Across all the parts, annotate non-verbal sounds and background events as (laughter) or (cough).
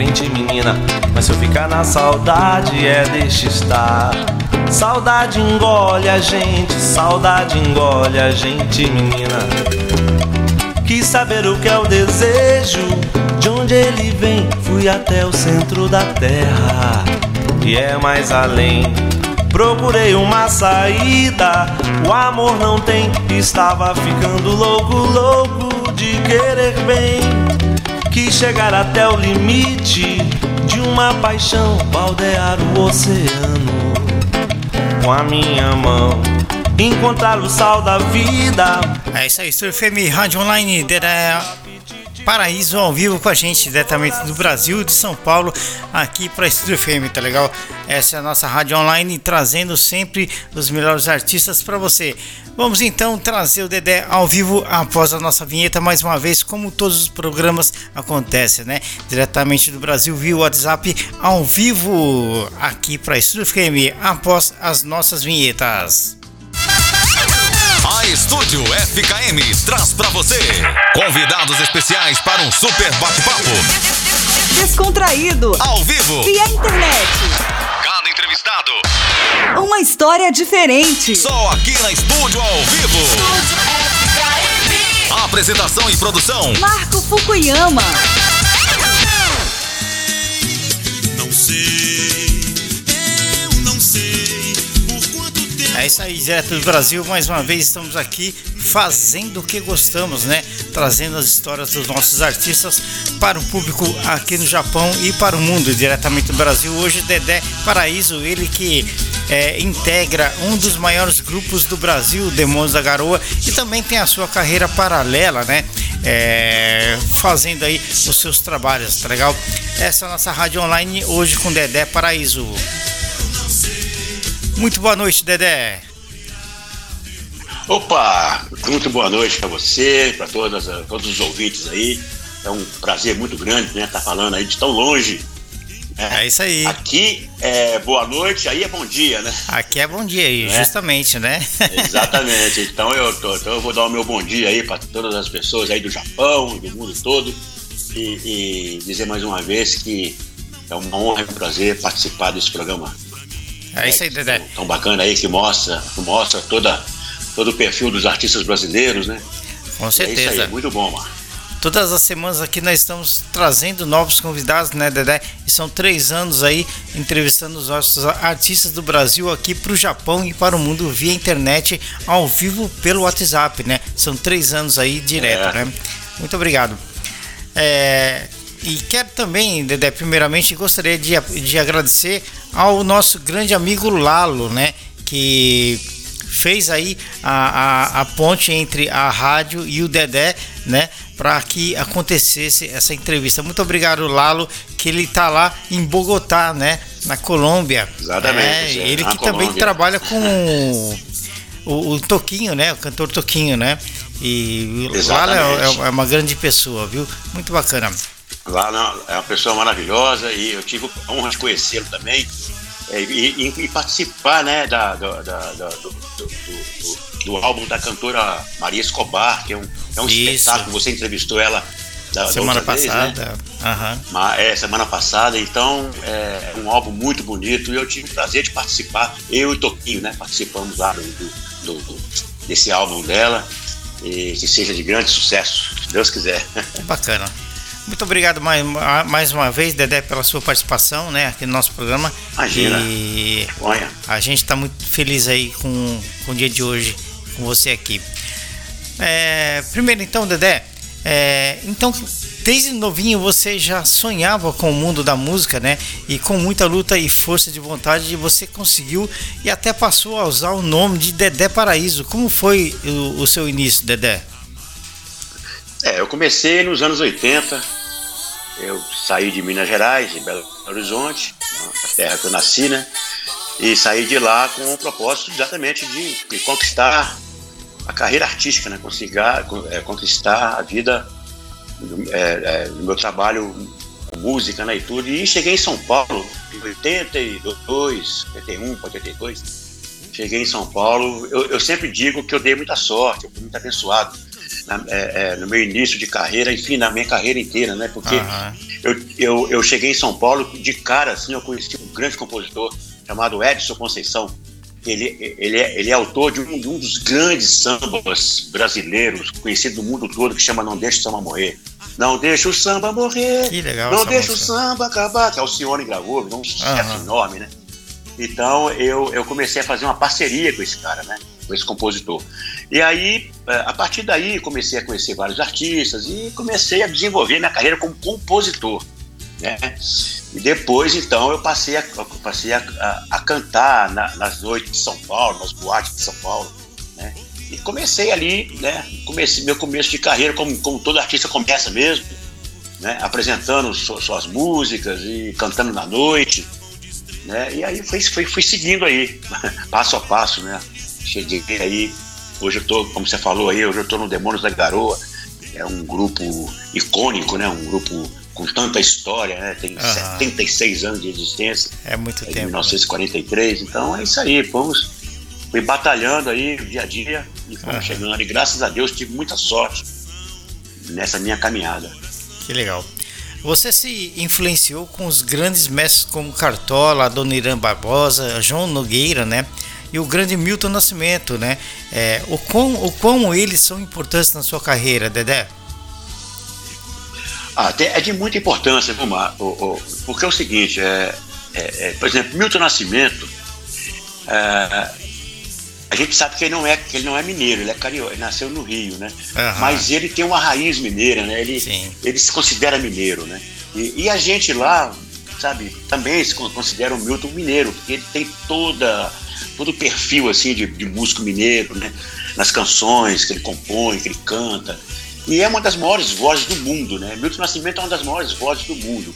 frente, menina. Mas se eu ficar na saudade, é deixa estar. Saudade engole a gente, saudade engole a gente, menina. Quis saber o que é o desejo, de onde ele vem. Fui até o centro da terra, e é mais além. Procurei uma saída, o amor não tem. Estava ficando louco, louco de querer bem. Chegar até o limite de uma paixão, baldear o oceano com a minha mão. Encontrar o sal da vida. É isso aí, FM Rádio Online, Dedé Paraíso ao vivo com a gente, diretamente do Brasil, de São Paulo, aqui para Estúdio FM, tá legal? Essa é a nossa rádio online, trazendo sempre os melhores artistas para você. Vamos então trazer o Dedé ao vivo após a nossa vinheta, mais uma vez, como todos os programas acontecem, né? Diretamente do Brasil, via WhatsApp, ao vivo, aqui para Estúdio FM, após as nossas vinhetas. A Estúdio FKM traz para você convidados especiais para um super bate-papo. Descontraído. Ao vivo. Via internet. Cada entrevistado. Uma história diferente. Só aqui na Estúdio ao vivo. Estúdio FKM. Apresentação e produção. Marco Fukuyama. Isso aí, direto do Brasil. Mais uma vez estamos aqui fazendo o que gostamos, né? Trazendo as histórias dos nossos artistas para o público aqui no Japão e para o mundo, diretamente do Brasil. Hoje, Dedé Paraíso, ele que é, integra um dos maiores grupos do Brasil, Demônios da Garoa, e também tem a sua carreira paralela, né? É, fazendo aí os seus trabalhos, tá legal? Essa é a nossa rádio online hoje com Dedé Paraíso. Muito boa noite, Dedé. Opa, muito boa noite para você, para todos os ouvintes aí. É um prazer muito grande, né, estar tá falando aí de tão longe. Né? É isso aí. Aqui é boa noite, aí é bom dia, né? Aqui é bom dia aí, né? justamente, né? Exatamente. Então eu, tô, então eu vou dar o meu bom dia aí para todas as pessoas aí do Japão, do mundo todo, e, e dizer mais uma vez que é uma honra e um prazer participar desse programa é isso aí, Dedé. Tão bacana aí que mostra, mostra toda, todo o perfil dos artistas brasileiros, né? Com certeza. É isso aí, muito bom, Mar. Todas as semanas aqui nós estamos trazendo novos convidados, né, Dedé? E são três anos aí entrevistando os nossos artistas do Brasil aqui para o Japão e para o mundo via internet, ao vivo pelo WhatsApp, né? São três anos aí direto, é. né? Muito obrigado. É, e quero também, Dedé, primeiramente gostaria de, de agradecer ao nosso grande amigo Lalo, né? Que fez aí a, a, a ponte entre a rádio e o Dedé, né? Para que acontecesse essa entrevista. Muito obrigado, Lalo, que ele está lá em Bogotá, né? Na Colômbia. Exatamente. É, ele que Colômbia. também trabalha com (laughs) o, o, Toquinho, né? O cantor Toquinho, né? E o Lalo é, é, é uma grande pessoa, viu? Muito bacana. Lá é uma pessoa maravilhosa e eu tive a honra de conhecê-lo também é, e, e, e, participar né, da, da, da, do, do, do, do, álbum da cantora Maria Escobar, que é um, é um espetáculo. Você entrevistou ela da, semana passada. Vez, né? uhum. É, semana passada, então é um álbum muito bonito e eu tive o prazer de participar, eu e Toquinho, né? Participamos lá do, do, do, desse álbum dela e que seja de grande sucesso, se Deus quiser. Bacana. Muito obrigado mais, mais uma vez, Dedé, pela sua participação né, aqui no nosso programa. Imagina. E Olha. a gente está muito feliz aí com, com o dia de hoje, com você aqui. É, primeiro, então, Dedé, é, então, desde novinho você já sonhava com o mundo da música, né? E com muita luta e força de vontade você conseguiu e até passou a usar o nome de Dedé Paraíso. Como foi o, o seu início, Dedé? É, eu comecei nos anos 80, eu saí de Minas Gerais, de Belo Horizonte, a terra que eu nasci, né? E saí de lá com o propósito exatamente de, de conquistar a carreira artística, né? Consigar, é, conquistar a vida é, é, do meu trabalho música né, e tudo. E cheguei em São Paulo em 82, 81, 82. Cheguei em São Paulo. Eu, eu sempre digo que eu dei muita sorte, eu fui muito abençoado na, é, é, no meu início de carreira, enfim, na minha carreira inteira, né? Porque Aham. eu, eu, eu cheguei em São Paulo, de cara, assim, eu conheci um grande compositor chamado Edson Conceição. Ele, ele, é, ele é autor de um, de um dos grandes sambas brasileiros, conhecido no mundo todo, que chama Não Deixa o Samba Morrer. Não deixa o samba morrer. Que legal Não deixa música. o samba acabar. Que é o Alcione gravou, virou um sucesso Aham. enorme, né? Então eu, eu comecei a fazer uma parceria com esse cara, né? Com esse compositor. E aí, eh, a partir daí, comecei a conhecer vários artistas e comecei a desenvolver minha carreira como compositor, né? E depois, então, eu passei a, passei a, a- a cantar na- nas noites de São Paulo, nas boates de São Paulo, né? E comecei ali, né? Comecei meu começo de carreira, como, como todo artista começa mesmo, né? Apresentando su- suas músicas e cantando na noite, né? E aí fui, fui, fui seguindo aí, (laughs) passo a passo, né? Cheguei aí, hoje eu tô, como você falou aí, hoje eu tô no Demônios da Garoa, é um grupo icônico, né? Um grupo com tanta história, né? Tem Aham. 76 anos de existência, É muito é tempo. né? 1943, então é isso aí, fomos fui batalhando aí dia a dia e fomos Aham. chegando. E graças a Deus tive muita sorte nessa minha caminhada. Que legal. Você se influenciou com os grandes mestres como Cartola, Dona Irã Barbosa, João Nogueira, né? E o grande Milton Nascimento, né? É, o, quão, o quão eles são importantes na sua carreira, Dedé? Ah, é de muita importância, viu, Mar? O- o- porque é o seguinte, é, é- é, por exemplo, Milton Nascimento, é, a gente sabe que ele não é, que ele não é mineiro, ele é carioca, ele nasceu no Rio, né? Aham. Mas ele tem uma raiz mineira, né? Ele, Sim. ele se considera mineiro, né? E, e a gente lá, sabe, também se con- considera o Milton mineiro, porque ele tem toda, todo o perfil, assim, de, de músico mineiro, né? Nas canções que ele compõe, que ele canta. E é uma das maiores vozes do mundo, né? Milton Nascimento é uma das maiores vozes do mundo.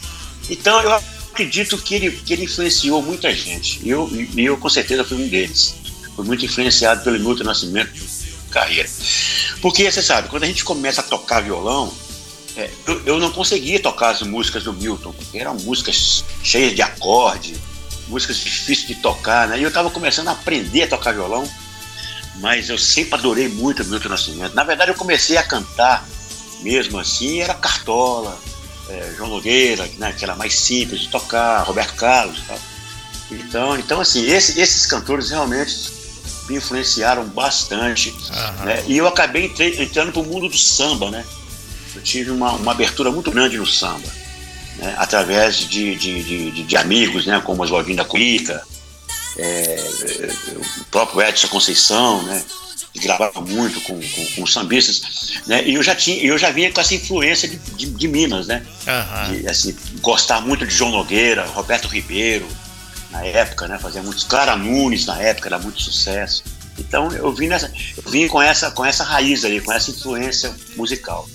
Então eu acredito que ele, que ele influenciou muita gente. E eu, eu com certeza fui um deles. Fui muito influenciado pelo Milton Nascimento carreira. Porque você sabe, quando a gente começa a tocar violão, é, eu, eu não conseguia tocar as músicas do Milton, porque eram músicas cheias de acorde, músicas difíceis de tocar, né? E eu estava começando a aprender a tocar violão, mas eu sempre adorei muito o Milton Nascimento. Na verdade, eu comecei a cantar mesmo assim, era Cartola, é, João Nogueira, né, que era mais simples de tocar, Roberto Carlos e tal. Então, então assim, esse- esses cantores realmente me influenciaram bastante. Né? E eu acabei entre- entrando para o mundo do samba, né? Eu tive uma, uma abertura muito grande no samba, né? através de, de, de, de- amigos, né? como Oswaldinho da Cuica, é, o próprio Edson Conceição, né? que gravava muito com, com, com os sambistas, né? E eu já tinha, eu já vinha com essa influência de, de, de Minas, né? Aham. de, assim, gostar muito de João Nogueira, Roberto Ribeiro, na época, né? Fazia muitos. Clara Nunes, na época, era muito sucesso. Então eu vim, nessa, eu vim com, essa, com essa raiz aí, com essa influência musical.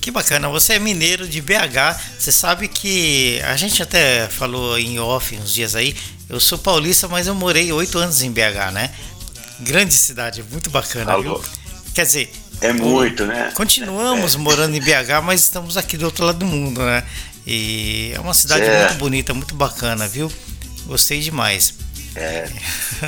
Que bacana, você é mineiro de BH. Você sabe que a gente até falou em off uns dias aí. Eu sou paulista, mas eu morei oito anos em BH, né? Grande cidade, muito bacana, Alô. viu? Quer dizer, É muito, né? continuamos morando em BH, mas estamos aqui do outro lado do mundo, né? E é uma cidade É. muito bonita, muito bacana, viu? Gostei demais.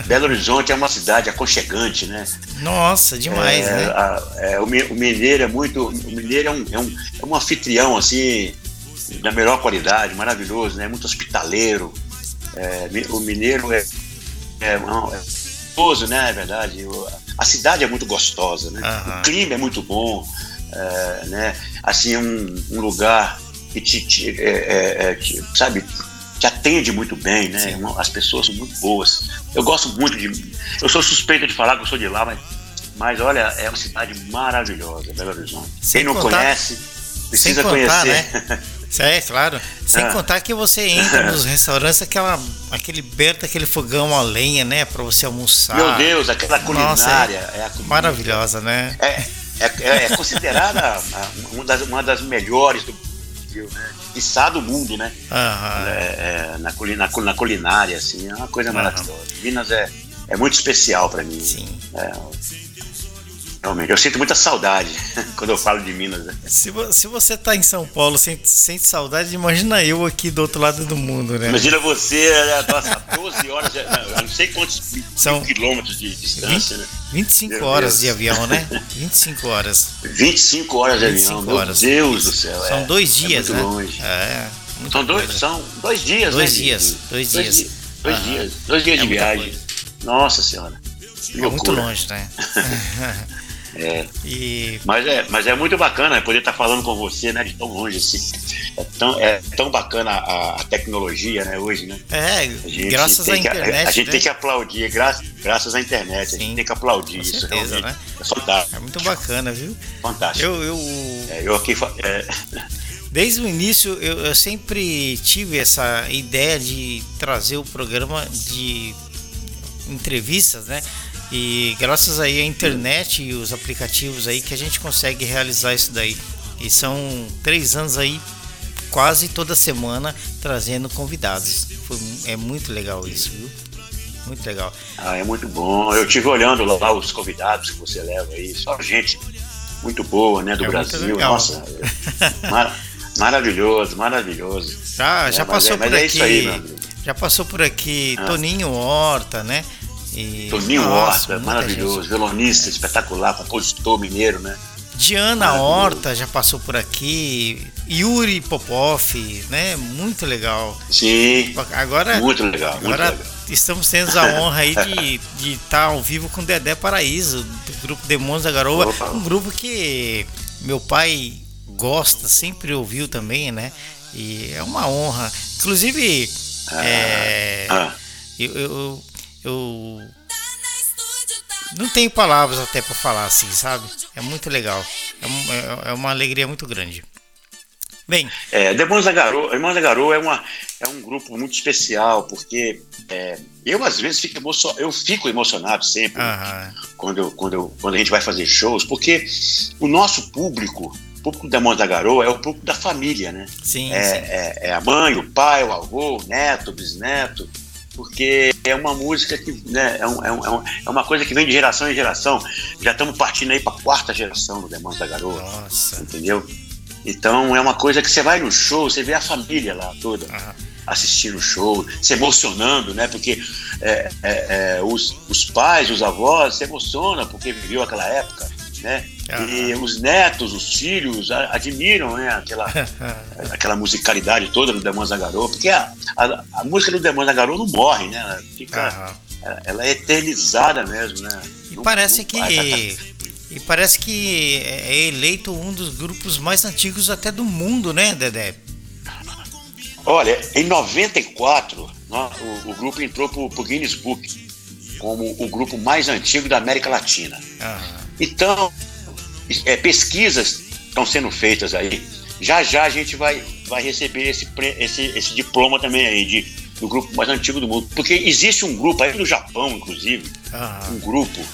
Belo Horizonte é uma cidade aconchegante, né? Nossa, demais, É, né? a- é, o, mi- o mineiro é muito. O mineiro é um, é um, é um anfitrião, assim, da melhor qualidade, maravilhoso, né? Muito hospitaleiro. É, o mineiro é, é, é gostoso, né? É verdade. A cidade é muito gostosa, né? Aham. O clima é muito bom, é, né? Assim, é um, um lugar que te, te- é, é, é, te- sabe, te atende muito bem, né? Uma- As pessoas são muito boas. Eu gosto muito de. Eu sou suspeito de falar que eu sou de lá, mas, mas olha, é uma cidade maravilhosa, Belo Horizonte. Sem Quem não contar- conhece, Sem precisa contar, conhecer. né? É, claro. Sem Ah. contar que você entra (laughs) nos restaurantes, aquela, aquele berta, aquele fogão a lenha, né? Pra você almoçar. Meu Deus, aquela Nossa, culinária é, a comida- Maravilhosa, né? É, é, é- é considerada (laughs) uma, das, uma das melhores do Brasil, né? Quiçá do mundo, né? Aham. É, é, na, na, cul- na culinária, assim, é uma coisa maravilhosa. Minas é, é muito especial para mim. Sim. É, realmente. Eu sinto muita saudade (laughs) quando eu falo de Minas. Né? Se, vo- se você tá em São Paulo sente, sente saudade, imagina eu aqui do outro lado do mundo, né? Imagina você, né, nossa, 12 horas, não, sei quantos São- quilômetros de distância, né? 25 Meu horas Deus. (laughs) de avião, né? 25 horas. 25 horas de 25 avião, meu horas. Deus do céu. São é, dois dias, é muito né? longe. É. São dois, coisa. são dois dias, Dois né? dias, de- dois dias. di- Dois dias, dois dias É de viagem. coisa. Nossa senhora. É muito longe, né? (laughs) É. E Mas é, mas é muito bacana poder estar falando com você, né? De tão longe assim. É tão, é tão bacana a, a tecnologia, né, hoje, né? é, A graças à internet, A, gente né? tem que aplaudir, graças, graças à internet. A Sim. gente tem que aplaudir Com isso. certeza, realmente. né? É fantástico. É muito bacana, viu? Fantástico. Eu, eu É, eu aqui. é, (laughs) Desde o início eu, eu sempre tive essa ideia de trazer o programa de entrevistas, né? E graças aí à internet e os aplicativos aí que a gente consegue realizar isso daí. E são três anos aí, quase toda semana, trazendo convidados. Foi, é muito legal isso, viu? Muito legal. ah, é muito bom. Eu tive olhando lá os convidados que você leva aí, só gente muito boa, né, do É Brasil. Nossa, é (laughs) mar- maravilhoso, maravilhoso. Já, É, já mas passou é- mas por é aqui. isso aí, já passou por aqui Ah. Toninho Horta, né? E, Toninho nossa, Horta, maravilhoso, gente. violonista, espetacular, compositor mineiro, né? Diana. Horta já passou por aqui. Yuri Popov, né? Muito legal. Sim, Agora, muito legal, muito agora legal. estamos tendo a honra aí de estar ao vivo com Dedé Paraíso, do grupo Demônios da Garoa. Opa. Um grupo que meu pai gosta, sempre ouviu também, né? E é uma honra. Inclusive, é, Ah, eu, eu, eu não tenho palavras até para falar assim, sabe? É muito legal. É, um- é- é uma alegria muito grande. Bem, é, Demônios da Garoa, Irmãos da Garoa é, uma, é um grupo muito especial, porque é, eu às vezes fico, emocio, eu fico emocionado sempre quando, eu, quando, eu, quando a gente vai fazer shows, porque o nosso público, o público do Demônios da Garoa é o público da família, né? sim, sim. É, é, é a mãe, o pai, o avô, o neto, o bisneto, porque é uma música que né, é, um- é um- é um- é uma coisa que vem de geração em geração. Já estamos partindo aí para a quarta geração do Demônios da Garoa, Nossa. entendeu? Então é uma coisa que você vai no show, você vê a família lá toda Aham. assistindo o show, se emocionando, né? Porque é, é, é, os, os pais, os avós se emocionam porque viveu aquela época, né? E os netos, os filhos admiram né? aquela, (laughs) aquela musicalidade toda do Demônios da Garoa, porque a, a, a música do Demônios da Garoa não morre, né? Ela, fica, ela- ela é eternizada mesmo, né? E Não- parece não que vai- e parece que é eleito um dos grupos mais antigos até do mundo, né, Dedé? Olha, em 94, nó- o, o grupo entrou para o Guinness Book como o grupo mais antigo da América Latina. Aham. Então, é, pesquisas estão sendo feitas aí. Já já a gente vai, vai receber esse, esse, esse diploma também aí de, do grupo mais antigo do mundo. Porque existe um grupo aí no Japão, inclusive, Aham. um grupo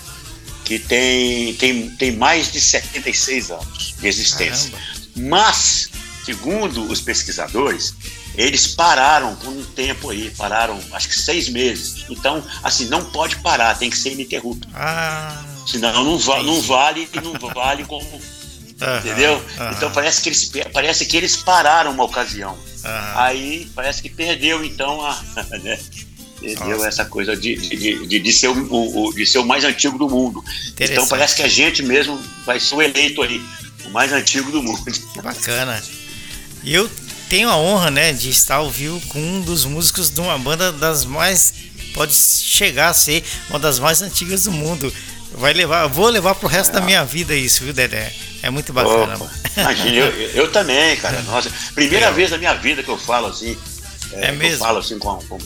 que tem, tem, tem mais de 76 anos de existência. Caramba. Mas, segundo os pesquisadores, eles pararam por um tempo aí, pararam acho que seis meses. Então, assim, não pode parar, tem que ser ininterrupto. Ah, Senão não, va não vale não vale como. (laughs) aham, Entendeu? aham, Então parece que, eles, parece que eles pararam uma ocasião. aham. Aí parece que perdeu, então, a. (laughs) né? Perdeu Nossa. essa coisa de, de, de, de ser o, o- de ser o mais antigo do mundo. Então parece que a gente mesmo vai ser o eleito aí, o mais antigo do mundo. (laughs) Que bacana. E eu tenho a honra, né, de estar ao vivo com um dos músicos de uma banda das mais pode chegar a ser uma das mais antigas do mundo. Vai levar, vou levar pro resto da minha vida isso, viu, Dedé? É muito bacana. Imagina, eu, eu também, cara. Nossa, primeira Legal. vez na minha vida que eu falo assim. É que mesmo? Eu falo assim com, com,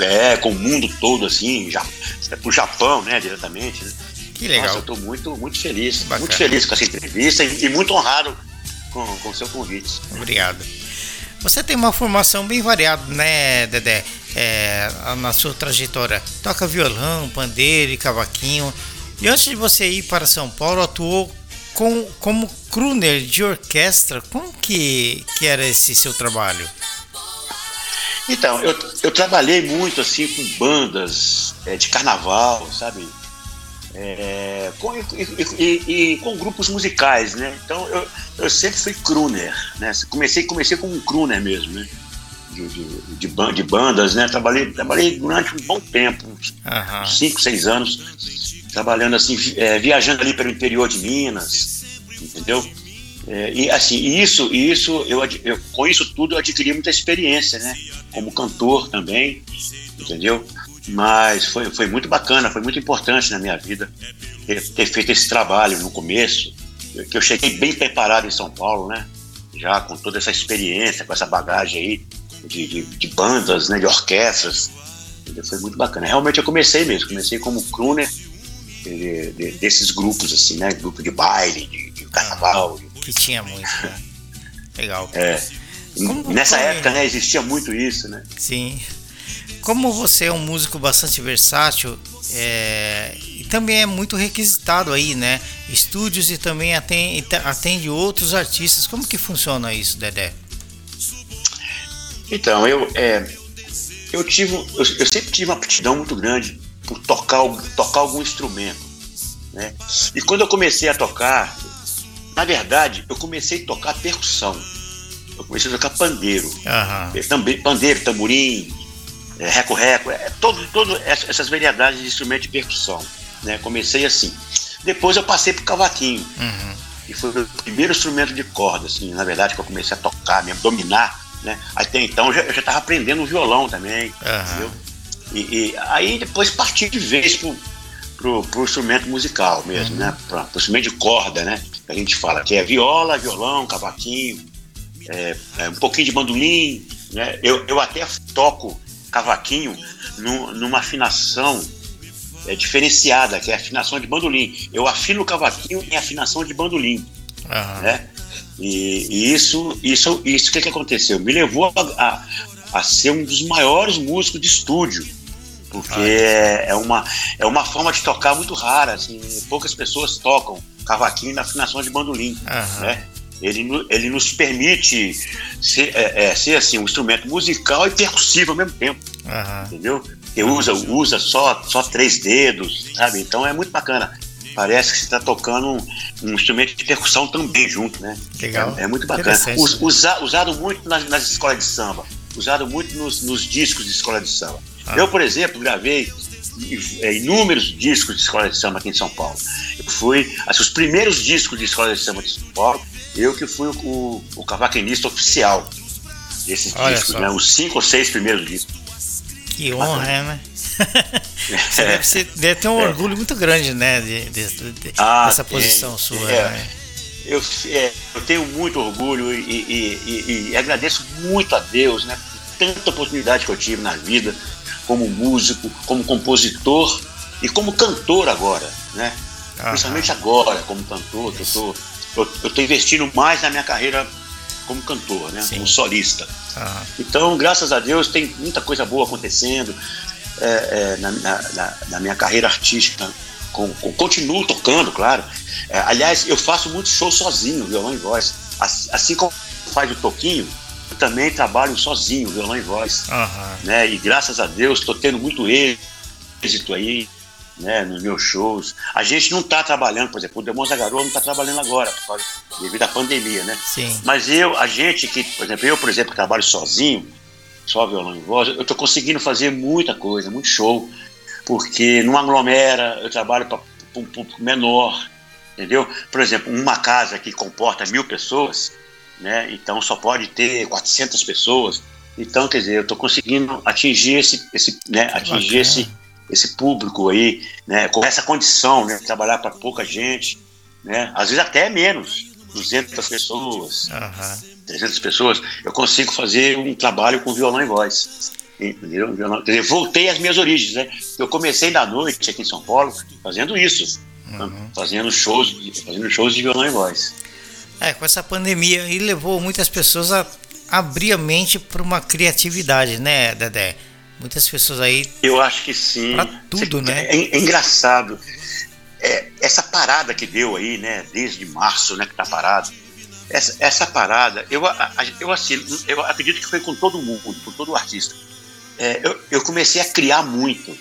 é, com o mundo todo, assim, já, é pro Japão, né, diretamente. Né? Que legal. Nossa, eu tô muito, muito feliz. Bacana. Muito feliz com essa entrevista e, e muito honrado com com o seu convite. Obrigado. Você tem uma formação bem variada, né, Dedé? É, na sua trajetória. Toca violão, pandeiro e cavaquinho. E antes de você ir para São Paulo, atuou com, como crooner de orquestra. Como que, que era esse seu trabalho? Então, eu, eu trabalhei muito assim com bandas é, de carnaval, sabe? é, com, e, e, e, com grupos musicais, né? Então eu, eu sempre fui crooner, né? Comecei, comecei como um crooner mesmo, né? De, de, de, bandas, né? Trabalhei, trabalhei durante um bom tempo, uns 5, 6 anos, trabalhando assim, é, viajando ali pelo interior de Minas, entendeu? É, e assim, isso, isso eu, eu, com isso tudo eu adquiri muita experiência, né? Como cantor também, entendeu? Mas foi, foi muito bacana, foi muito importante na minha vida ter, ter feito esse trabalho no começo, que eu cheguei bem preparado em São Paulo, né? Já com toda essa experiência, com essa bagagem aí de, de, de bandas, né? De orquestras. Foi muito bacana. Realmente eu comecei mesmo, comecei como crooner de, de, desses grupos, assim, né? Grupo de baile, de, de carnaval. Que tinha muito, né? Legal. É. Como Nessa foi? época, né, existia muito isso, né? Sim. Como você é um músico bastante versátil é, e também é muito requisitado aí, né? Estúdios e também atende, atende outros artistas. Como que funciona isso, Dedé? Então, eu, é, eu tive, eu, eu, sempre tive uma aptidão muito grande por tocar, tocar algum instrumento, né? E quando eu comecei a tocar, na verdade, eu comecei a tocar percussão. Eu comecei a tocar pandeiro. Uhum. Também pandeiro, tamborim, é, reco-reco, é, todo, todo essas variedades de instrumento de percussão. Né? Comecei assim. Depois eu passei pro cavaquinho. Uhum. E foi o primeiro instrumento de corda, assim, na verdade, que eu comecei a tocar, mesmo, dominar. Né? Até então eu já estava aprendendo o violão também. Uhum. E, e, aí depois parti de vez pro, pro, pro instrumento musical mesmo, uhum. né? Pro, pro instrumento de corda, né? Que a gente fala, que é viola, violão, cavaquinho, é, é um pouquinho de bandolim, né? Eu, eu até toco cavaquinho no, numa afinação é, diferenciada, que é a afinação de bandolim. Eu afino o cavaquinho em afinação de bandolim. Uhum. Né? E, e, isso, isso, isso que, que aconteceu? Me levou a, a, a, ser um dos maiores músicos de estúdio, porque ah, é, é, uma, é uma forma de tocar muito rara. Assim, poucas pessoas tocam cavaquinho na afinação de bandolim. Né? Ele, ele nos permite ser, é, é, ser assim, um instrumento musical e percussivo ao mesmo tempo. Uhum. Entendeu? Que usa, usa só, só três dedos, sabe? Então é muito bacana. Parece que você está tocando um, um, instrumento de percussão também junto, né? Legal. É, é muito bacana. Us, usa, usado muito nas, nas, escolas de samba, usado muito nos, nos discos de escola de samba. Ah. Eu, por exemplo, gravei é, inúmeros discos de escola de samba aqui em São Paulo. Eu fui, assim, os primeiros discos de escola de samba de São Paulo, eu que fui o, o, o cavaquinista oficial desses Olha discos, né? Os cinco ou seis primeiros discos. Que honra, é, né? Você deve, ser, deve, ter um é. orgulho muito grande, né? De, de, de, ah, dessa posição sua. É. Né? Eu, é, eu tenho muito orgulho e, e, e, e, agradeço muito a Deus, né? Por tanta oportunidade que eu tive na vida, como músico, como compositor e como cantor agora, né? Principalmente agora, como cantor, que eu estou eu estou investindo mais na minha carreira como cantor, né? como solista. Ah. Então, graças a Deus, tem muita coisa boa acontecendo é, é, na, na, na, minha carreira artística. Com, com, continuo tocando, claro. É, aliás, eu faço muito show sozinho, violão e voz. Assim, assim como faz o Toquinho, eu também trabalho sozinho, violão e voz. Uhum. Né? E graças a Deus estou tendo muito êxito aí né, nos meus shows. A gente não está trabalhando, por exemplo, o Demônio Garoa não está trabalhando agora, devido à pandemia, né? Sim. Mas eu, a gente que, por exemplo, eu, por exemplo, que trabalho sozinho, só violão e voz, eu estou conseguindo fazer muita coisa, muito show, porque não aglomera, eu trabalho para um público menor, entendeu? Por exemplo, uma casa que comporta mil pessoas, né, então só pode ter 400 pessoas, então, quer dizer, eu estou conseguindo atingir esse, esse né, atingir esse, esse público aí, né, com essa condição, né, de trabalhar para pouca gente, né, às vezes até menos, 200 pessoas, uhum. 300 pessoas, eu consigo fazer um trabalho com violão e voz. Entendeu? Violão, dizer, voltei às minhas origens, né? Eu comecei da noite aqui em São Paulo fazendo isso, uhum. fazendo shows, fazendo shows de violão e voz. É, com essa pandemia aí levou muitas pessoas a abrir a mente para uma criatividade, né, Dedé? Muitas pessoas aí. Eu acho que sim. Pra tudo, né? É, é engraçado. É, essa parada que deu aí, né, desde março, né, que tá parado. Essa, essa parada, eu, eu, assim, eu acredito que foi com todo mundo, com todo artista. É, eu, eu comecei a criar muito.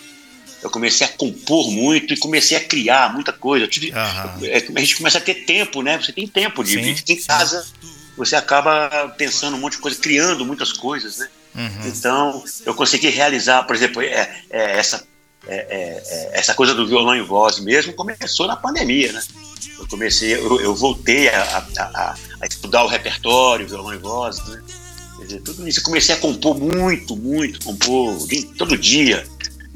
eu comecei a compor muito e comecei a criar muita coisa. Tive, é, a gente começa a ter tempo, né? Você tem tempo de Sim, ficar em sim. casa, você acaba pensando um monte de coisa, criando muitas coisas, né? Uhum. Então, eu consegui realizar, por exemplo, é, é, essa, é, é, é, essa coisa do violão em voz mesmo começou na pandemia, né? Eu comecei, eu, eu voltei a, a- a- a estudar o repertório, violão em voz, né? Quer dizer, tudo isso. Eu comecei a compor muito, muito, compor todo dia,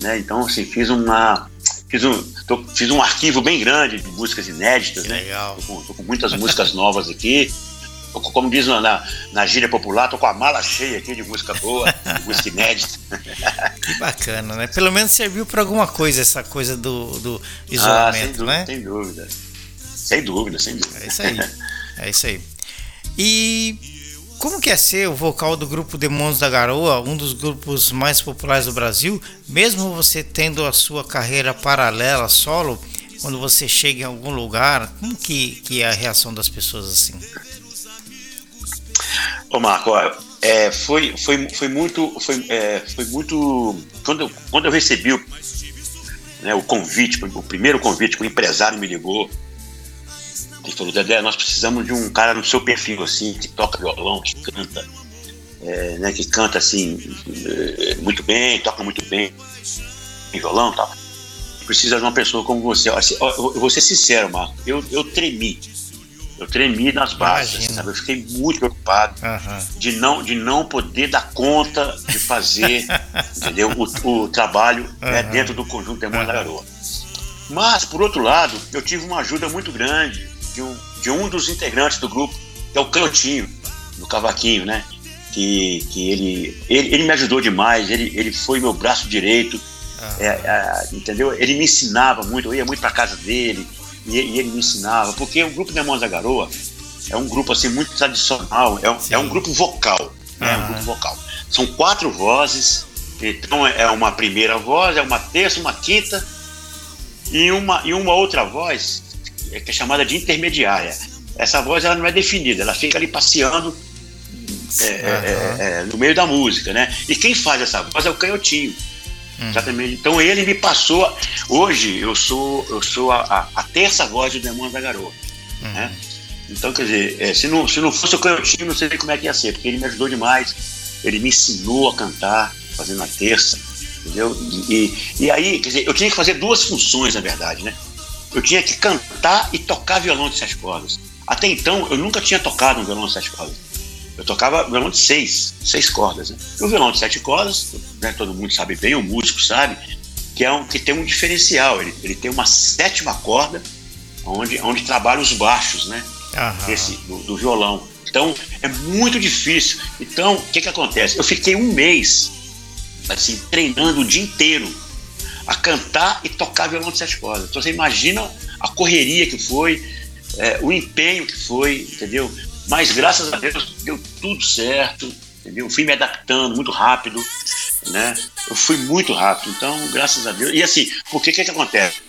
né? Então, assim, fiz uma... Fiz um, tô- fiz um arquivo bem grande de músicas inéditas, né? legal. Tô com, tô com muitas músicas novas aqui. Como diz na, na gíria popular, tô com a mala cheia aqui de música boa, de (laughs) música inédita. Que bacana, né? Pelo menos serviu para alguma coisa essa coisa do, do Ah, sem isolamento, dúvida, né? sem dúvida. Sem dúvida, sem dúvida. É isso aí. É isso aí. E como que é ser o vocal do grupo Demônios da Garoa, um dos grupos mais populares do Brasil, mesmo você tendo a sua carreira paralela, solo, quando você chega em algum lugar, como que, que é a reação das pessoas assim? Ô Marco, é, foi, foi, foi muito. Foi, é, foi muito. Quando eu, quando eu recebi o, né, o convite, o primeiro convite que o empresário me ligou, ele falou, Dedé, nós precisamos de um cara no seu perfil, assim, que toca violão, que canta, é, né, que canta assim, é, muito bem, toca muito bem em violão e tal. Precisa de uma pessoa como você. Assim, Eu vou ser sincero, Marco, eu, eu tremi. Eu tremi nas bases, sabe? Eu fiquei muito preocupado Aham. de não, de não poder dar conta de fazer (laughs) entendeu? O, o trabalho né, Aham. dentro do conjunto Demônio da Aham. Garoa. Mas, por outro lado, eu tive uma ajuda muito grande de um, de um dos integrantes do grupo, que é o Canhotinho, do Cavaquinho, né? Que, que ele, ele, ele me ajudou demais, ele, ele foi meu braço direito, é, é, entendeu? Ele me ensinava muito, eu ia muito para casa dele e, e ele me ensinava, porque o grupo Demônios da Garoa é um grupo assim muito tradicional, é um, é um grupo vocal, né? É um grupo vocal. São quatro vozes, então é uma primeira voz, é uma terça, uma quinta e uma, e uma outra voz é, que é chamada de intermediária. Essa voz ela não é definida, ela fica ali passeando é, é, é, é, no meio da música, né? E quem faz essa voz é o canhotinho. Uhum. Exatamente. Então ele me passou. Hoje eu sou eu sou a, a, a terça voz do Demônio da Garoa. né? Então, quer dizer, é, se, não, se não fosse o canhotinho, não sei como é que ia ser, porque ele me ajudou demais. Ele me ensinou a cantar, fazendo a terça, entendeu? E, e, e aí, quer dizer, eu tinha que fazer duas funções, na verdade, né? Eu tinha que cantar e tocar violão de sete cordas. Até então, eu nunca tinha tocado um violão de sete cordas. Eu tocava violão de seis, seis cordas. Né? E o violão de sete cordas, né, todo mundo sabe bem, o músico sabe, que, é um, que tem um diferencial. Ele, ele tem uma sétima corda onde, onde trabalha os baixos, né? Aham. Desse, do, do violão. Então, é muito difícil. Então, o que, que acontece? Eu fiquei um mês, assim, treinando o dia inteiro a cantar e tocar violão de sete cordas. Então, você imagina a correria que foi, é, o empenho que foi, entendeu? Mas, graças a Deus, deu tudo certo, entendeu? Fui me adaptando muito rápido, né? Eu fui muito rápido, então, graças a Deus. E assim, por que que, que acontece?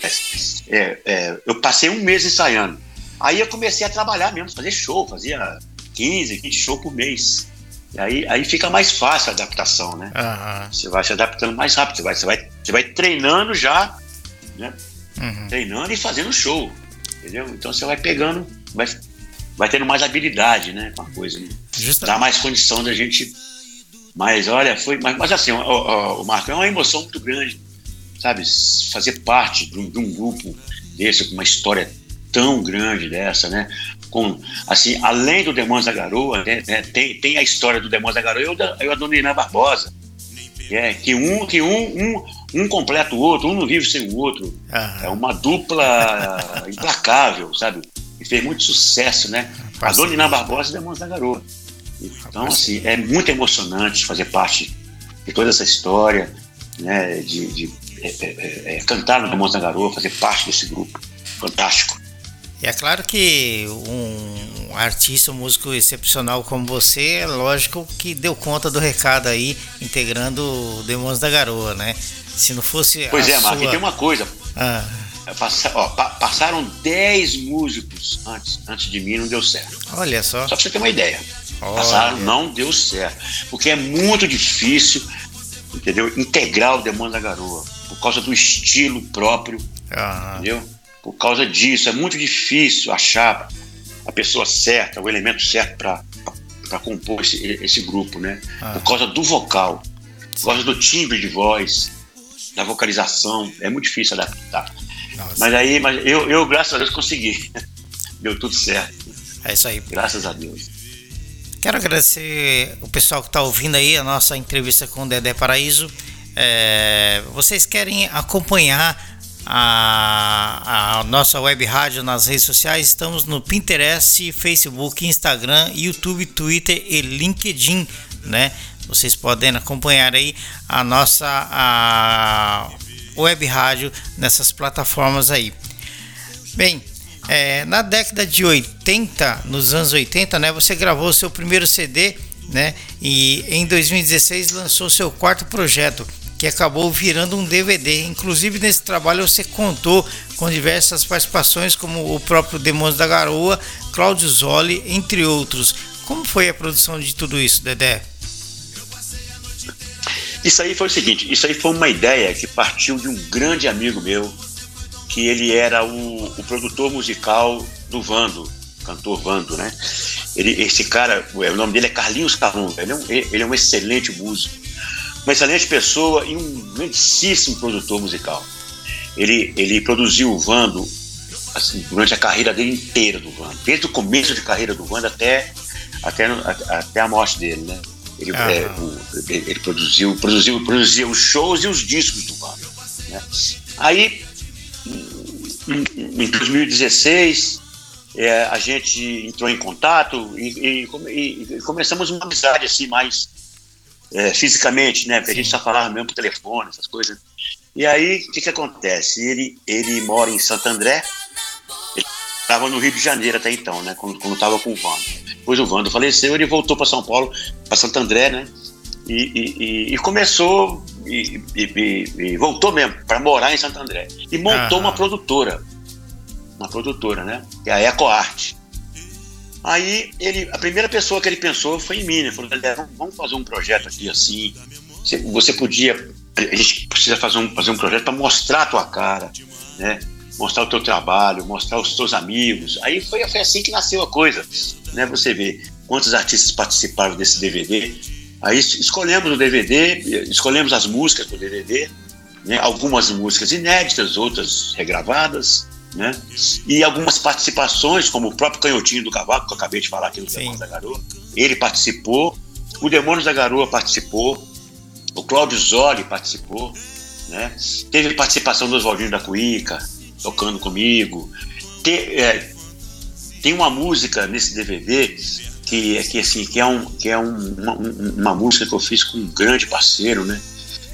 É, é, eu passei um mês ensaiando. Aí eu comecei a trabalhar mesmo, fazer show, fazia 15, 20 shows por mês. E aí, aí fica mais fácil a adaptação, né? Aham. Você vai se adaptando mais rápido, você vai, você vai, você vai treinando já, né? Uhum. Treinando e fazendo show, entendeu? Então você vai pegando, vai, vai tendo mais habilidade, né? Com a coisa, né? Dá mais condição da gente. Mas olha, foi. Mas, mas assim, o, o, o Marco, é uma emoção muito grande, sabe? Fazer parte de um, de um grupo desse, com uma história tão grande dessa, né? Com, assim, além do Demônios da Garoa, né, né, tem, tem a história do Demônios da Garoa e o da, e a Dona Irã Barbosa. Que, é, que um, que um, um, um completa o outro, um não vive sem o outro. É uma dupla implacável, sabe? E fez muito sucesso, né? A Parceria. Dona Iná Barbosa e Demônios da Garoa. Então, assim, é muito emocionante fazer parte de toda essa história, né? De, de é, é, é, cantar no Demônios da Garoa, fazer parte desse grupo. Fantástico. É claro que um artista, um músico excepcional como você, é lógico que deu conta do recado aí, integrando o Demônios da Garoa, né? Se não fosse. Pois a é, Marco, sua... e tem uma coisa. Ah, Passa- ó, pa- passaram 10 músicos antes, antes de mim, não deu certo. olha só. Só pra você ter uma ideia. Olha. Passaram, não deu certo. Porque é muito difícil, entendeu? Integrar o Demônio da Garoa. por causa do estilo próprio, Aham. entendeu? Por causa disso, é muito difícil achar a pessoa certa, o elemento certo para compor esse, esse grupo, né? Ah. Por causa do vocal, por causa do timbre de voz, da vocalização, é muito difícil adaptar. Nossa, Mas aí, mas eu, eu graças a Deus consegui. (laughs) Deu tudo certo, é isso aí. graças a Deus. Quero agradecer o pessoal que está ouvindo aí a nossa entrevista com o Dedé Paraíso. É, vocês querem acompanhar a, a nossa web rádio nas redes sociais? Estamos no Pinterest, Facebook, Instagram, YouTube, Twitter e LinkedIn, né? Vocês podem acompanhar aí a nossa a web rádio nessas plataformas aí. Bem, é, na década de 80, nos anos 80, né, você gravou seu primeiro CD, né, e em 2016 lançou seu quarto projeto, que acabou virando um DVD. Inclusive nesse trabalho você contou com diversas participações, como o próprio Demônios da Garoa, Claudio Zoli, entre outros. Como foi a produção de tudo isso, Dedé? Isso aí foi o seguinte, isso aí foi uma ideia que partiu de um grande amigo meu, que ele era o, o produtor musical do Vando, cantor Vando, né? Ele, esse cara, o nome dele é Carlinhos Calunga, ele é um, ele é um excelente músico, uma excelente pessoa e um grandíssimo produtor musical. Ele, ele produziu o Vando assim, durante a carreira dele inteira do Vando, desde o começo de carreira do Vando até, até, até a morte dele, né? Ele, Ah. é, o- ele- produziu, produziu, produzia os shows e os discos do Vando. Né? Aí, em, em 2016, é, a gente entrou em contato e, e e- começamos uma amizade assim mais é, fisicamente, né? Porque a gente só falava mesmo por telefone, essas coisas. E aí, o que, que acontece? Ele, ele mora em Santo André, estava no Rio de Janeiro até então, né? Quando estava com o Vando. Depois o Vando faleceu, ele voltou para São Paulo, para Santo André, né? E, e- e- começou, e, e- voltou mesmo, para morar em Santo André. E montou Aham. uma produtora, uma produtora, né? Que é a EcoArt. Aí ele, a primeira pessoa que ele pensou foi em mim, né? Falou, "Dedé, vamos- vamos fazer um projeto aqui assim. Você, você podia, a gente precisa fazer um, fazer um projeto para mostrar a tua cara, né? Mostrar o teu trabalho, mostrar os teus amigos. Aí foi, foi assim que nasceu a coisa, né? Você vê quantos artistas participaram desse DVD. Aí es- escolhemos o DVD, escolhemos as músicas do DVD, né? Algumas músicas inéditas, outras regravadas, né? E algumas participações, como o próprio Canhotinho do Cavaco, que eu acabei de falar aqui no Sim. Demônios da Garoa. Ele participou, o Demônios da Garoa participou, o Cláudio Zoli participou, né? Teve participação do Oswaldinho da Cuíca, tocando comigo. Te- é, tem uma música nesse DVD que, é- que, assim, que é, um, que é um- uma, um- uma música que eu fiz com um grande parceiro, né?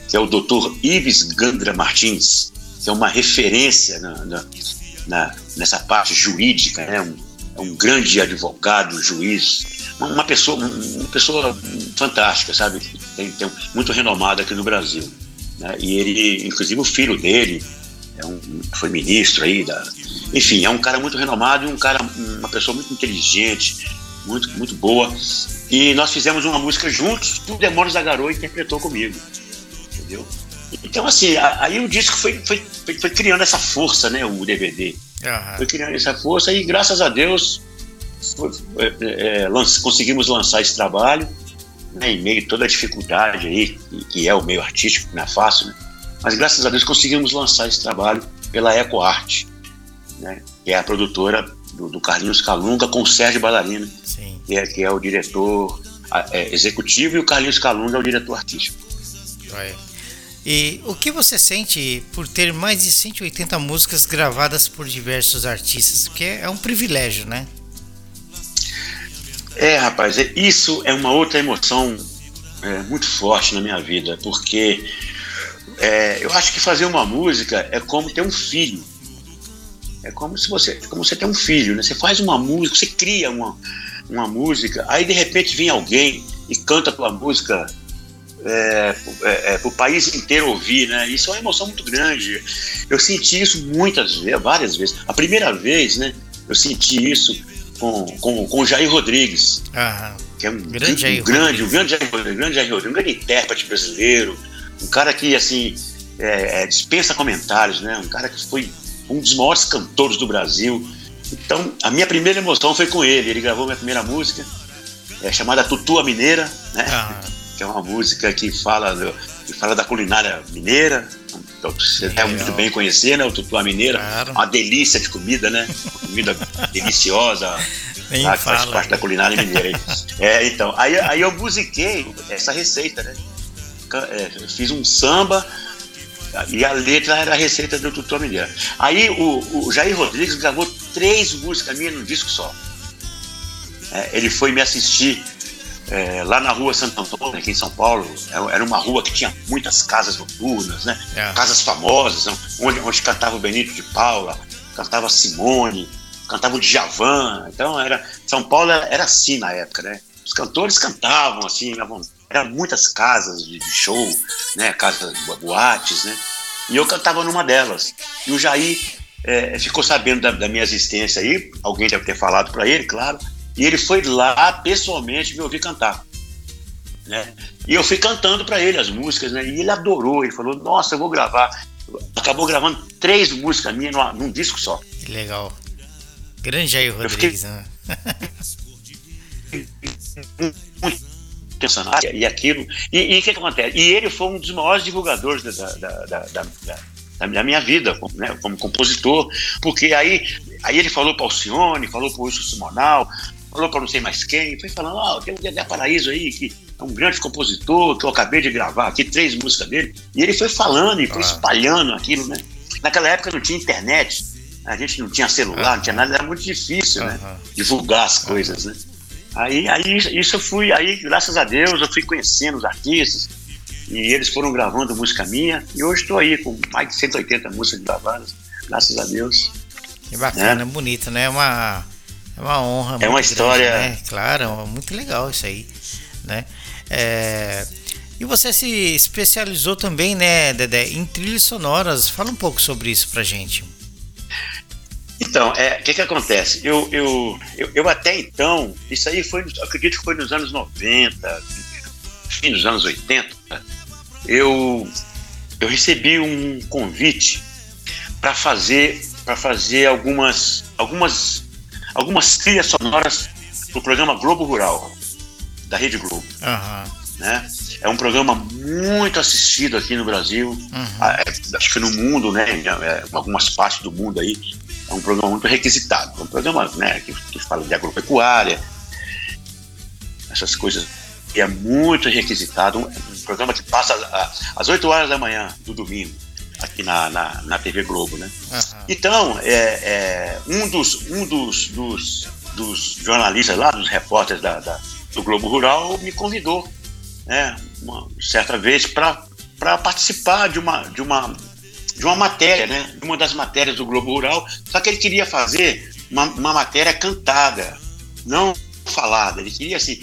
Que é o Dr. Ives Gandra Martins, que é uma referência na, na- na- nessa parte jurídica, né? Um, é um grande advogado, juiz, uma, pessoa, um- uma pessoa fantástica, sabe? Tem, tem muito renomada aqui no Brasil. né? E ele, inclusive o filho dele, é um, foi ministro aí da. Enfim, é um cara muito renomado e um cara, uma pessoa muito inteligente, muito, muito boa. E nós fizemos uma música juntos que o Demônios da Garoa interpretou comigo. Entendeu? Então, assim, aí o disco foi, foi, foi, foi criando essa força, né? O DVD. Aham. Foi criando essa força e, graças a Deus, foi- é, é, lanç- conseguimos lançar esse trabalho né, em meio a toda a dificuldade aí, que- que é o meio artístico, não é fácil, né? Mas graças a Deus conseguimos lançar esse trabalho pela EcoArt, né? Que é a produtora do, do Carlinhos Calunga com o Sérgio Ballarina, que é, que é o diretor a- é, executivo, e o Carlinhos Calunga é o diretor artístico. E o que você sente por ter mais de 180 músicas gravadas por diversos artistas? Porque é um privilégio, né? É, rapaz, é- isso é uma outra emoção é, muito forte na minha vida, porque é, eu acho que fazer uma música é como ter um filho. É como se você, como você tem um filho, né? Você faz uma música, você cria uma, uma música, aí de repente vem alguém e canta a tua música é, é, é, para o país inteiro ouvir, né? Isso é uma emoção muito grande. Eu senti isso muitas vezes, várias vezes. A primeira vez, né? Eu senti isso com, com, com o Jair Rodrigues Aham. que é um Grande um Jair grande, um grande Jair Rodrigues, um grande Jair Rodrigues, um grande intérprete brasileiro, um cara que assim é, é, dispensa comentários, né? Um cara que foi um dos maiores cantores do Brasil. Então, a minha primeira emoção foi com ele. Ele gravou minha primeira música, é, chamada Tutua Mineira, né? Ah. Que é uma música que fala, do, que fala da culinária mineira. Então, você deve muito bem conhecer, né? O Tutua Mineira. Claro. Uma delícia de comida, né? Uma comida (laughs) deliciosa. Nem ah, faz parte da culinária mineira. é, então, aí, aí eu musiquei essa receita, né? É, fiz um samba e a letra era a receita do Tutor Mineiro. Aí o, o, Jair Rodrigues gravou três músicas minhas num disco só. É, ele foi me assistir é, lá na rua Santo Antônio, aqui em São Paulo. Era uma rua que tinha muitas casas noturnas, né? É. Casas famosas, onde, onde cantava o Benito de Paula, cantava Simone, cantava o Djavan. Então era São Paulo era, era assim na época, né? Os cantores cantavam assim, eram muitas casas de, show, né? Casas, boates, né? E eu cantava numa delas. E o Jair é, ficou sabendo da, da, minha existência aí, alguém deve ter falado para ele, claro. E ele foi lá pessoalmente me ouvir cantar. Né? E eu fui cantando para ele as músicas, né? E ele adorou, ele falou: Nossa, eu vou gravar. Acabou gravando três músicas minhas num, num disco só. Que legal. Grande Jair Rodrigues, fiquei... né? (laughs) pensando, ah, e aquilo. E o que, que, acontece? E ele foi um dos maiores divulgadores da, da, da, da, da minha vida como, né, como compositor, porque aí, aí ele falou para o Alcione, falou para o Wilson Simonal, falou para não sei mais quem, foi falando, ó, oh, tem um Dedé Paraíso aí, que é um grande compositor, que eu acabei de gravar aqui, três músicas dele, e ele foi falando e foi ah. espalhando aquilo, né? Naquela época não tinha internet, a gente não tinha celular, não tinha nada, era muito difícil, né? Divulgar as coisas, né? Aí, aí isso eu fui, aí graças a Deus eu fui conhecendo os artistas e eles foram gravando música minha e hoje estou aí com mais de 180 músicas gravadas, graças a Deus. Que bacana, né? bonito, né? É uma, é uma honra. É uma história. Grande, né? Claro, é muito legal isso aí, né? É... E você se especializou também, né, Dedé, em trilhas sonoras. Fala um pouco sobre isso pra gente. Então, é, o que que acontece? Eu, eu, eu, eu, até então, isso aí foi, acredito que foi nos anos 90, fim dos anos 80, eu, eu recebi um convite para fazer para fazer algumas algumas algumas trilhas sonoras para o programa Globo Rural da Rede Globo. Uhum. Né? É um programa muito assistido aqui no Brasil, uhum. acho que no mundo, né? Em algumas partes do mundo aí é um programa muito requisitado. É um programa né, que, que fala de agropecuária, essas coisas. E é muito requisitado. Um, um programa que passa às 8 horas da manhã do domingo, aqui na, na, na TV Globo. Né? Uhum. Então, é, é, um, dos, um dos, dos, dos jornalistas lá, dos repórteres da, da, do Globo Rural, me convidou, né, uma certa vez, para participar de uma, de uma de uma matéria, né? Uma das matérias do Globo Rural, só que ele queria fazer uma, uma matéria cantada, não falada. Ele queria assim,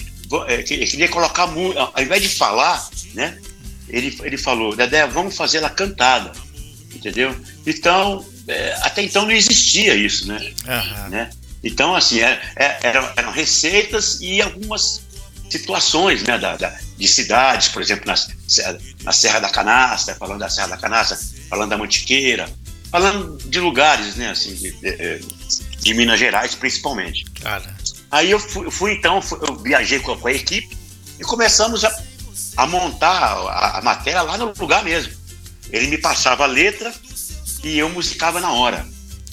é, ele queria colocar ao invés de falar, né? Ele, ele falou, Dedé, vamos fazer ela cantada, entendeu? Então, é, até então não existia isso, né? Uhum. né? Então, assim, é, é, eram, eram receitas e algumas situações né, da, da, de cidades, por exemplo, na, na Serra da Canastra, falando da Serra da Canastra, falando da Mantiqueira, falando de lugares, né, assim, de, de, de Minas Gerais principalmente. Cara. Aí eu fui, eu fui então, fui, eu viajei com a, com a, equipe e começamos a, a montar a, a, matéria lá no lugar mesmo. Ele me passava a letra e eu musicava na hora.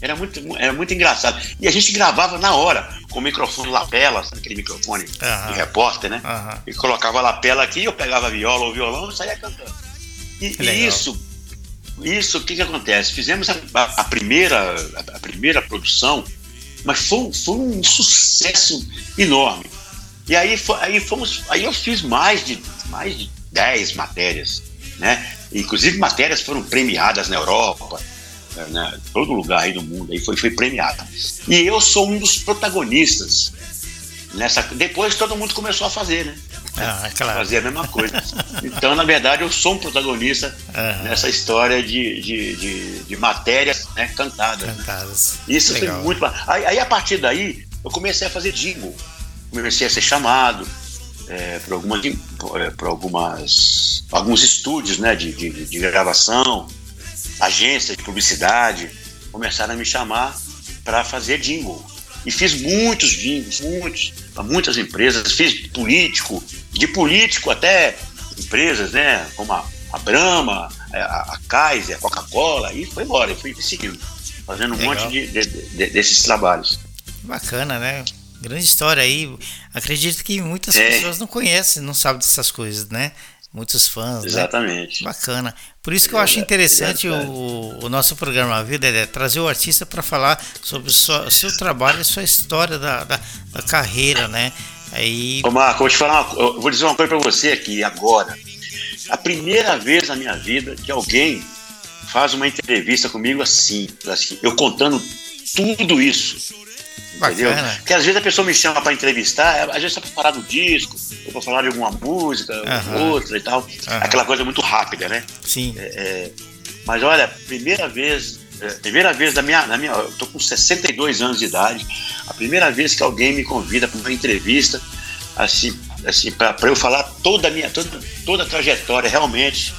Era muito, era muito engraçado. E a gente gravava na hora, com o microfone lapela, aquele microfone uhum. de repórter, né? Uhum. E colocava a lapela aqui, eu pegava a viola ou violão e saía cantando. E, e isso isso, o que, que acontece? Fizemos a, a primeira, a, a, primeira produção, mas foi, foi um sucesso enorme. E aí, aí, fomos, aí eu fiz mais de, mais de 10 matérias, né? Inclusive matérias foram premiadas na Europa, né? todo lugar aí do mundo aí foi, foi premiada. E eu sou um dos protagonistas nessa. Depois todo mundo começou a fazer, né? Ah, claro. Fazer a mesma coisa. Então, na verdade, eu sou um protagonista uhum. nessa história de, de, de, de matérias né, cantadas. Né? Cantadas. Né? Isso Legal. foi muito. Aí, aí, a partir daí, eu comecei a fazer jingle. Comecei a ser chamado. é, por, algumas, é, por algumas alguns estúdios né, de, de, de gravação, agências de publicidade, começaram a me chamar para fazer jingle. E fiz muitos jingles, muitos, para muitas empresas, fiz político, de político até empresas, né, como a, a Brahma, a, a Kaiser, a Coca-Cola, e foi embora, e fui seguindo, fazendo um Legal. monte de, de, de, desses trabalhos. Bacana, né? Grande história aí. Acredito que muitas é. pessoas não conhecem, não sabem dessas coisas, né? Muitos fãs. Né? Exatamente. Né? Bacana. Por isso que eu acho interessante o, o, nosso programa Vida é trazer o artista para falar sobre o seu, seu trabalho e sua história da, da, da, carreira, né? Aí... Ô Marco, vou te falar uma, eu vou dizer uma coisa para você aqui agora. A primeira vez na minha vida que alguém faz uma entrevista comigo assim, assim eu contando tudo isso Entendeu? Porque às vezes a pessoa me chama para entrevistar, às vezes é para falar do disco, ou para falar de alguma música, uhum. outra e tal. Uhum. Aquela coisa muito rápida, né? Sim. É, é, mas olha, primeira vez, é, primeira vez da minha, na minha. Eu tô com 62 anos de idade, a primeira vez que alguém me convida para uma entrevista, assim, assim para eu falar toda a minha, toda, toda a trajetória realmente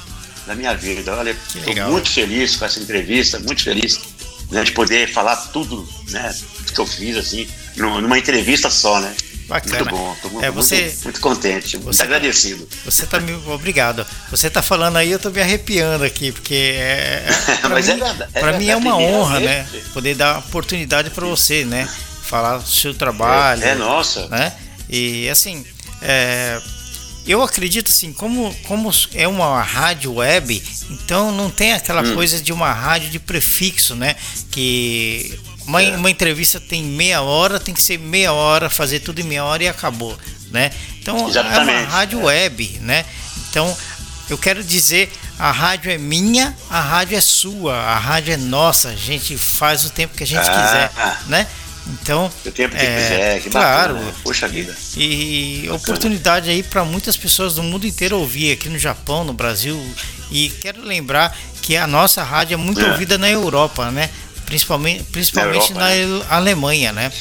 da minha vida. Olha, estou muito feliz com essa entrevista, muito feliz né, de poder falar tudo, né? que eu fiz, assim, numa entrevista só, né? Bacana. Muito bom, tô é, você, muito, muito contente, muito tá- agradecido. Você tá me. Obrigado. Você tá falando aí, eu tô me arrepiando aqui, porque é. é (laughs) Mas mim, é verdade. É, pra mim é uma honra, vez, né? Poder dar oportunidade para você, né? Falar do seu trabalho. É, é nossa. Né? E assim. É, eu acredito assim, como, como é uma rádio web, então não tem aquela hum. coisa de uma rádio de prefixo, né? Que uma, é. uma entrevista tem meia hora, tem que ser meia hora, fazer tudo em meia hora e acabou, né? Então Exatamente. é uma rádio é. web, né? Então eu quero dizer, a rádio é minha, a rádio é sua, a rádio é nossa, a gente faz o tempo que a gente ah. quiser, né? Então, o tempo que é, quiser, que claro, bacana, né? poxa vida. E, e oportunidade aí para muitas pessoas do mundo inteiro ouvir aqui no Japão, no Brasil. E quero lembrar que a nossa rádio é muito é. ouvida na Europa, né? principalmente, principalmente na, Europa, na né? Alemanha, né?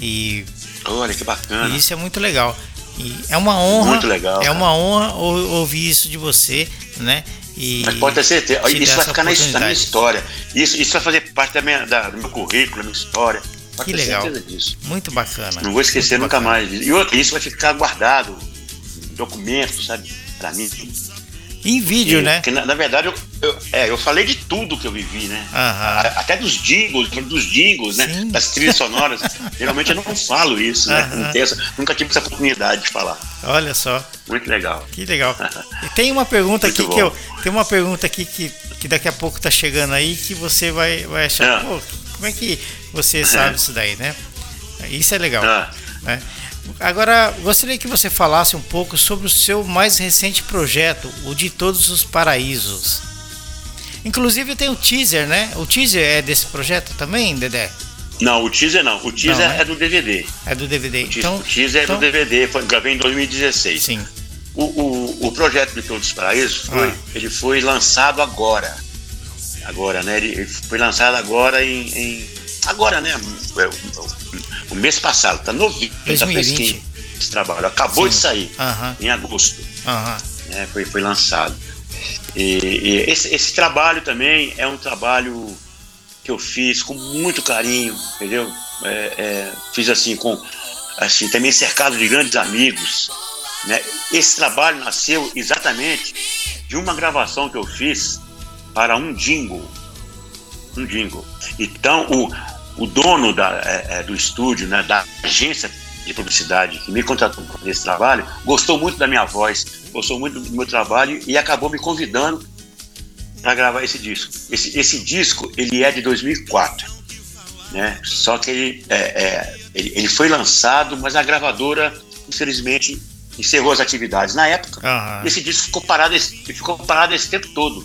E olha que bacana. Isso é muito legal. E é uma honra. Muito legal. É cara. uma honra ouvir isso de você, né? E Mas pode ter certeza, isso vai ficar na, na, minha história. Isso, isso vai fazer parte da minha, da, do meu currículo, da minha história. Pode que legal. Disso. Muito bacana. Não vou esquecer Muito nunca bacana. mais. E outra, isso vai ficar guardado, documento, sabe? Pra mim. Em vídeo, e, né? Que, na, na, verdade, eu, eu, é, eu falei de tudo que eu vivi, né? Uhum. Até dos jingles, dos jingles, né? Das trilhas sonoras. (laughs) Geralmente eu não falo isso, né? Uhum. Essa, nunca tive essa oportunidade de falar. Olha só. Muito legal. Que legal. (laughs) E tem uma pergunta aqui bom. que eu. Tem uma pergunta aqui que, que daqui a pouco tá chegando aí que você vai, vai achar, é. pô, como é que você sabe isso daí, né? Isso é legal. É. Né? Agora, gostaria que você falasse um pouco sobre o seu mais recente projeto, o de Todos os Paraísos. Inclusive tem o teaser, né? O teaser é desse projeto também, Dedé? Não, o teaser não. O teaser não, né? é do DVD. É do DVD. O então, o teaser então... é do DVD, foi, gravei em 2016. Sim. O, o, o projeto de Todos os Paraísos foi, ah. ele foi lançado agora. Agora, né? Ele foi lançado agora em, em agora, né? o mês passado, tá novinho, 2020. tá esse trabalho. Acabou Sim. de sair, em agosto. Né, foi, foi lançado. E, e esse, esse, trabalho também é um trabalho que eu fiz com muito carinho, entendeu? É, é, fiz assim, com assim, também cercado de grandes amigos. Né? Esse trabalho nasceu exatamente de uma gravação que eu fiz para um jingle. Um jingle. Então, o, o dono da, é, é, do estúdio, né, da agência de publicidade que me contratou nesse trabalho, gostou muito da minha voz, gostou muito do meu trabalho e acabou me convidando para gravar esse disco. Esse, esse, disco ele é de 2004, né? Só que ele, é, é, ele, ele, foi lançado, mas a gravadora infelizmente encerrou as atividades na época. Uhum. Esse disco ficou parado, esse, ficou parado esse tempo todo.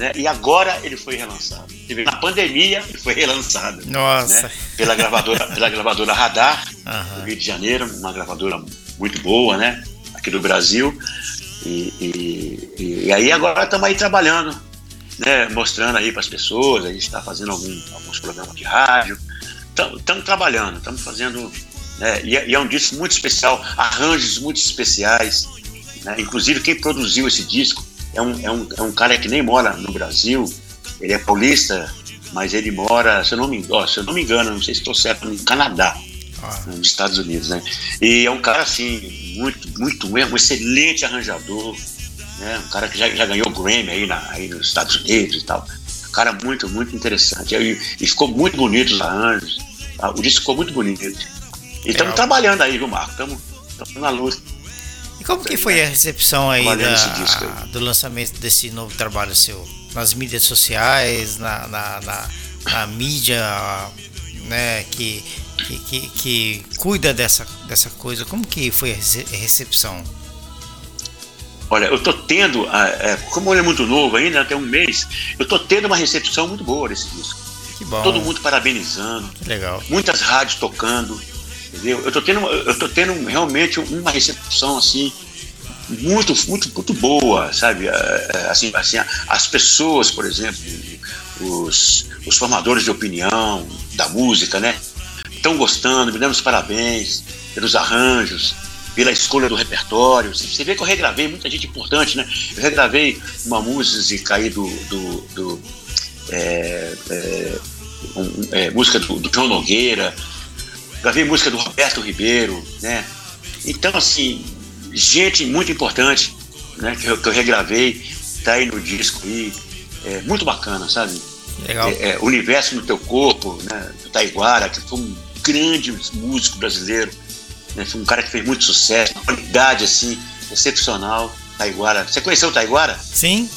Né? E agora ele foi relançado. Na pandemia ele foi relançado. Nossa. Né? Pela gravadora, pela gravadora Radar, uhum. do Rio de Janeiro, uma gravadora muito boa, né? Aqui do Brasil. E, e, e aí agora estamos aí trabalhando, né? Mostrando aí para as pessoas, a gente está fazendo algum, alguns programas de rádio. Estamos trabalhando, estamos fazendo Né? E, é, e, é um disco muito especial, arranjos muito especiais. Né? Inclusive, quem produziu esse disco é um, é, um, é um cara que nem mora no Brasil, ele é paulista, mas ele mora, se eu não me, oh, se eu não me engano, não sei se estou certo, no Canadá, ah. nos Estados Unidos, né? E é um cara assim, muito, muito, um excelente arranjador, né? Um cara que já, já ganhou Grammy aí, na, aí nos Estados Unidos e tal. Um cara muito, muito interessante. E, e ficou muito bonito os arranjos. Tá? O disco ficou muito bonito. E estamos trabalhando aí, viu, Marco? Estamos na luta. E como que foi a recepção aí da, do lançamento desse novo trabalho seu? Nas mídias sociais, na, na, na, na mídia né, que, que, que, que, cuida dessa, dessa coisa, como que foi a recepção? Olha, eu tô tendo, é, como ele é muito novo ainda, até um mês, eu tô tendo uma recepção muito boa desse disco. Que bom. Todo mundo parabenizando. Que legal. Muitas rádios tocando. Entendeu? Eu tô tendo, eu tô tendo realmente uma recepção assim muito, muito, muito boa, sabe? É, é, assim, assim, as pessoas, por exemplo, os, os formadores de opinião da música, né? Estão gostando, me dando os parabéns pelos arranjos, pela escolha do repertório. Você vê que eu regravei muita gente importante, né? Eu regravei uma música aí do. do, do é, é, um, é, música do, do João Nogueira, gravei música do Roberto Ribeiro, né? Então, assim, gente muito importante, né? Que eu, que eu regravei, tá aí no disco aí, é muito bacana, sabe? Legal. É, é, Universo no Teu Corpo, né? Do Taiguara, que foi um grande músico brasileiro, né? Foi um cara que fez muito sucesso, uma qualidade, assim, excepcional. Taiguara. Você conheceu o Taiguara? Sim,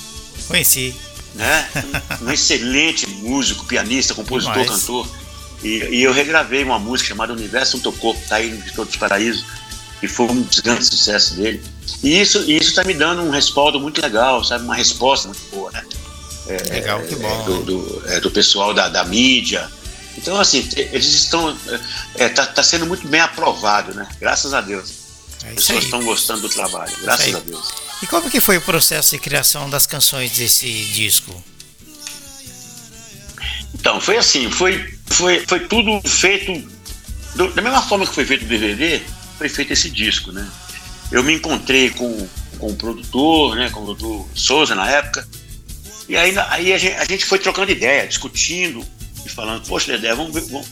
conheci. Né? Um, um excelente músico, pianista, compositor, cantor. E, e, eu regravei uma música chamada Universo Teu Corpo, tá aí no Todos os Paraísos, e foi um grande sucesso dele. E isso isso tá me dando um respaldo muito legal, sabe? Uma resposta muito boa, né? É, legal, que bom. É, do, do, é, do, pessoal da, da mídia. Então, assim, eles estão. É, tá, tá sendo muito bem aprovado, né? Graças a Deus. É As pessoas estão gostando do trabalho, graças a Deus. E como que foi o processo de criação das canções desse disco? Então, foi assim, foi foi, foi tudo feito do, da mesma forma que foi feito o DVD, foi feito esse disco, né? Eu me encontrei com, com o produtor, né, com o produtor Souza na época, e aí, aí a, gente, a gente foi trocando ideia, discutindo e falando, poxa, Dedé, vamos, vamos,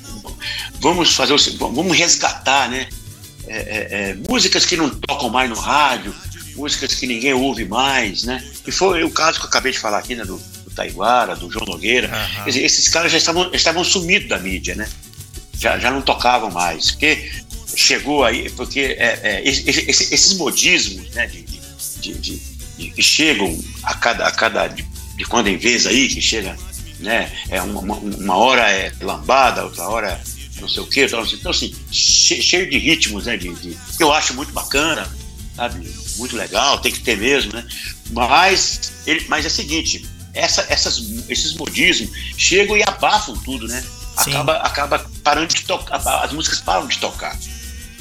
vamos fazer o, vamos resgatar, né? É, é, é, músicas que não tocam mais no rádio, músicas que ninguém ouve mais, né? E foi o caso que eu acabei de falar aqui, né, do, Taiguara, do João Nogueira. Uhum. Dizer, esses caras já estavam, estavam sumidos da mídia, né? Já, já não tocavam mais. Porque chegou aí, porque é, é, esses, esses modismos, né, de, de, de, de, que chegam a cada, a cada de, de quando em vez aí, que chega, né, é uma, uma hora é lambada, outra hora não sei o quê, então assim, cheio de ritmos, né, de, de, eu acho muito bacana, sabe, muito legal, tem que ter mesmo, né, mas, ele, mas é o seguinte, essa, essas, esses modismos chegam e abafam tudo, né? Acaba, acaba parando de tocar, as músicas param de tocar.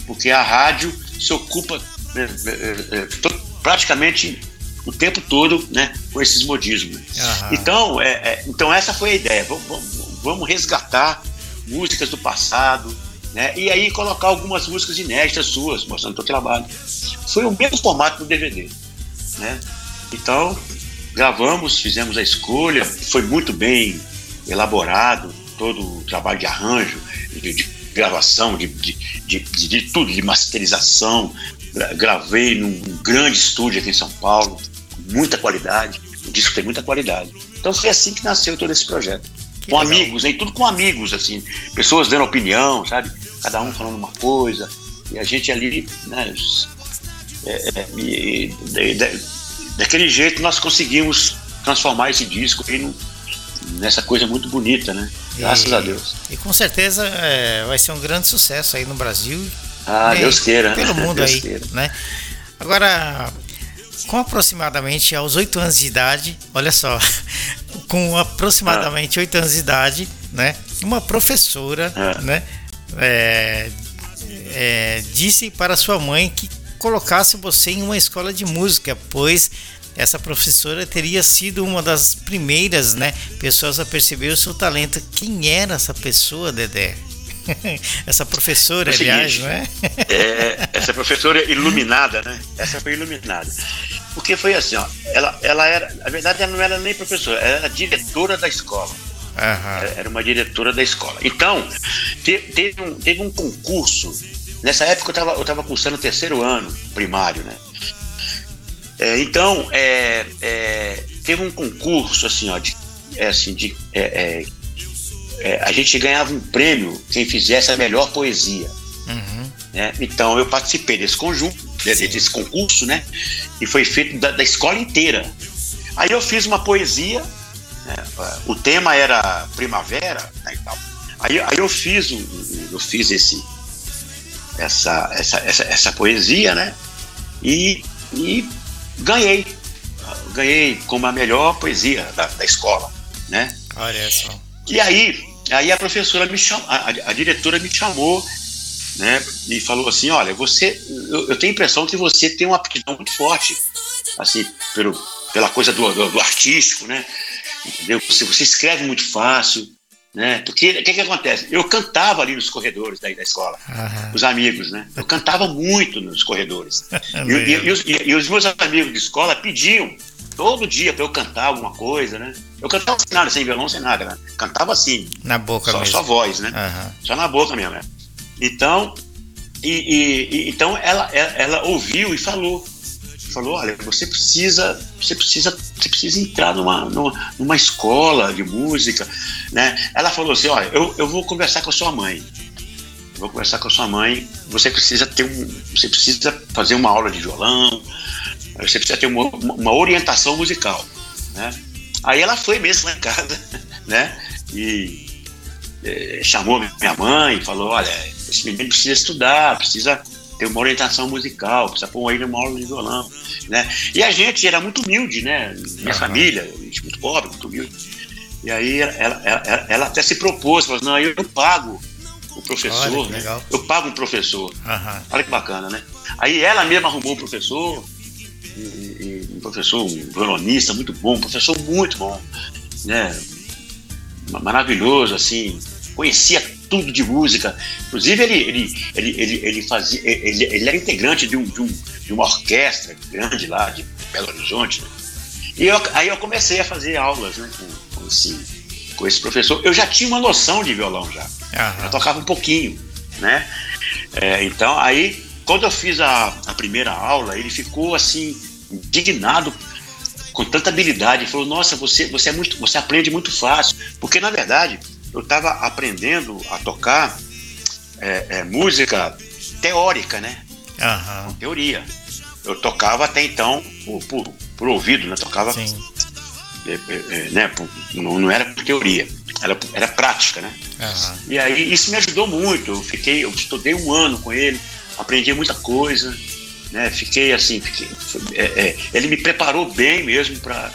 Porque a rádio se ocupa é, é, é, praticamente o tempo todo né, com esses modismos. Uhum. Então, é, é, então, essa foi a ideia. Vamos, vamos, vamos resgatar músicas do passado, né? E aí colocar algumas músicas inéditas suas, mostrando o teu trabalho. Foi o mesmo formato do DVD, né? Então, gravamos, fizemos a escolha, foi muito bem elaborado todo o trabalho de arranjo, de, de gravação, de, de, de, de, tudo, de masterização. Gravei num grande estúdio aqui em São Paulo, com muita qualidade. O disco tem muita qualidade. Então foi assim que nasceu todo esse projeto. Que com legal. amigos, e tudo com amigos, assim, pessoas dando opinião, sabe? Cada um falando uma coisa. E a gente ali, né? É, é, daquele jeito nós conseguimos transformar esse disco no, nessa coisa muito bonita, né? Graças e, a Deus. E com certeza é, vai ser um grande sucesso aí no Brasil. Ah, né? Deus queira. Pelo (laughs) mundo Deus aí, queira. né? Agora, com aproximadamente aos oito anos de idade, olha só, (laughs) com aproximadamente oito ah. anos de idade, né? Uma professora, ah. né? É, é, disse para sua mãe que colocasse você em uma escola de música, pois essa professora teria sido uma das primeiras, né, pessoas a perceber o seu talento. Quem era essa pessoa, Dedé? (laughs) essa professora, É o aliás, seguinte, não é? Essa professora iluminada, né? Essa foi iluminada. Porque foi assim, ó. Ela, ela era, na verdade, ela não era nem professora, ela era diretora da escola. Aham. Era uma diretora da escola. Então, te- teve um, teve um concurso. Nessa época eu estava eu tava cursando o terceiro ano primário, né? É, então, é, é, teve um concurso, assim, ó, de, é, assim, de, é, é, a gente ganhava um prêmio quem fizesse a melhor poesia. Uhum. né? Então eu participei desse conjunto, desse, desse concurso, né? E foi feito da, da escola inteira. Aí eu fiz uma poesia, né? o tema era primavera, né, e tal. Aí, aí eu fiz, eu fiz esse, essa, essa, essa, essa poesia, né? E, e ganhei, ganhei como a melhor poesia da, da escola, né? Olha só. E aí, aí a professora me chamou, a, a diretora me chamou, né, e falou assim, olha, você, eu, eu tenho a impressão que você tem uma aptidão muito forte, assim, pelo, pela coisa do, do, do artístico, né, entendeu? Você, você escreve muito fácil, né, porque o que que acontece? Eu cantava ali nos corredores da, da escola, Aham. os amigos, né, eu cantava muito nos corredores, (laughs) e, e- Legal. e os, e- e os meus amigos de escola pediam todo dia para eu cantar alguma coisa, né, eu cantava sem nada, sem violão, sem nada, né? cantava assim, Na boca só, mesmo. só voz, né? Aham. Só na boca mesmo, né? Então, e, e- e- então ela, ela, ela ouviu e falou. Falou, olha, você precisa, você precisa, você precisa entrar numa, numa, numa escola de música, né? Ela falou assim, olha, eu, eu vou conversar com a sua mãe. Eu vou conversar com a sua mãe. Você precisa ter um, você precisa fazer uma aula de violão. Você precisa ter uma, uma orientação musical, né? Aí ela foi mesmo lá casa, (laughs) né? E eh, chamou minha mãe falou: Olha, esse menino precisa estudar, precisa ter uma orientação musical, precisa pôr ele numa aula de violão. Né? E a gente era muito humilde, né? Minha Aham. família, gente muito pobre, muito humilde. E aí ela, ela- ela- até se propôs, falou: Não, eu pago o professor, Olha, né? legal. eu pago um professor. Aham. Olha que bacana, né? Aí ela mesma arrumou um professor, um professor, um violonista muito bom, um professor muito bom, né? Ma- Maravilhoso, assim, conhecia tudo de música. Inclusive, ele, ele, ele, ele, ele fazia. Ele, ele era integrante de, um, de, um, de uma orquestra grande lá de Belo Horizonte. Né? E eu, aí eu comecei a fazer aulas né, com, com, esse, com esse professor. Eu já tinha uma noção de violão já. Eu Aham. tocava um pouquinho, né? É, então, aí, quando eu fiz a, a primeira aula, ele ficou assim, indignado com tanta habilidade. Ele falou: Nossa, você, você, é muito, você aprende muito fácil. Porque, na verdade, eu estava aprendendo a tocar é, é, música teórica, né? Aham. Teoria. Eu tocava até então por, por, por ouvido, né? Tocava Sim. é, é, é, né? por- não, não era por teoria, era, era prática, né? Aham. E aí isso me ajudou muito. Eu fiquei, eu estudei um ano com ele, aprendi muita coisa, né? Fiquei assim, fiquei, é, ele me preparou bem mesmo para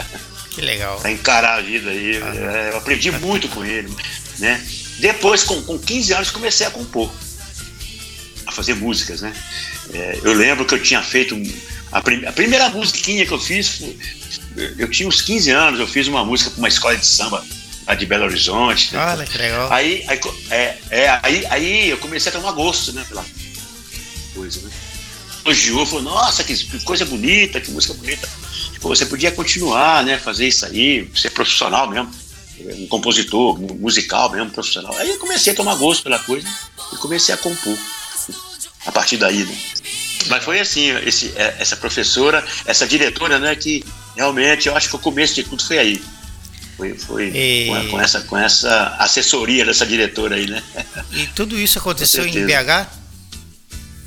Que legal. (laughs) encarar a vida aí. É, eu aprendi muito com ele, né? Depois, com, com 15 anos, comecei a compor, a fazer músicas, né? É, eu lembro que eu tinha feito a, prim- a primeira musiquinha que eu fiz, eu tinha uns 15 anos, eu fiz uma música para uma escola de samba lá de Belo Horizonte. né? Olha que legal. Aí, aí, é, é, aí, aí eu comecei a tomar gosto, né? Pela coisa, né? Elogiou, falou, nossa, que, que coisa bonita, que música bonita. Pô, você podia continuar, né? Fazer isso aí, ser profissional mesmo, um compositor mu- musical mesmo, profissional. Aí eu comecei a tomar gosto pela coisa e comecei a compor. A partir daí, né? Mas foi assim, esse, é, essa professora, essa diretora, né, que realmente eu acho que o começo de tudo foi aí. Foi, foi E- com, com essa, com essa assessoria dessa diretora aí, né? E tudo isso aconteceu em. BH?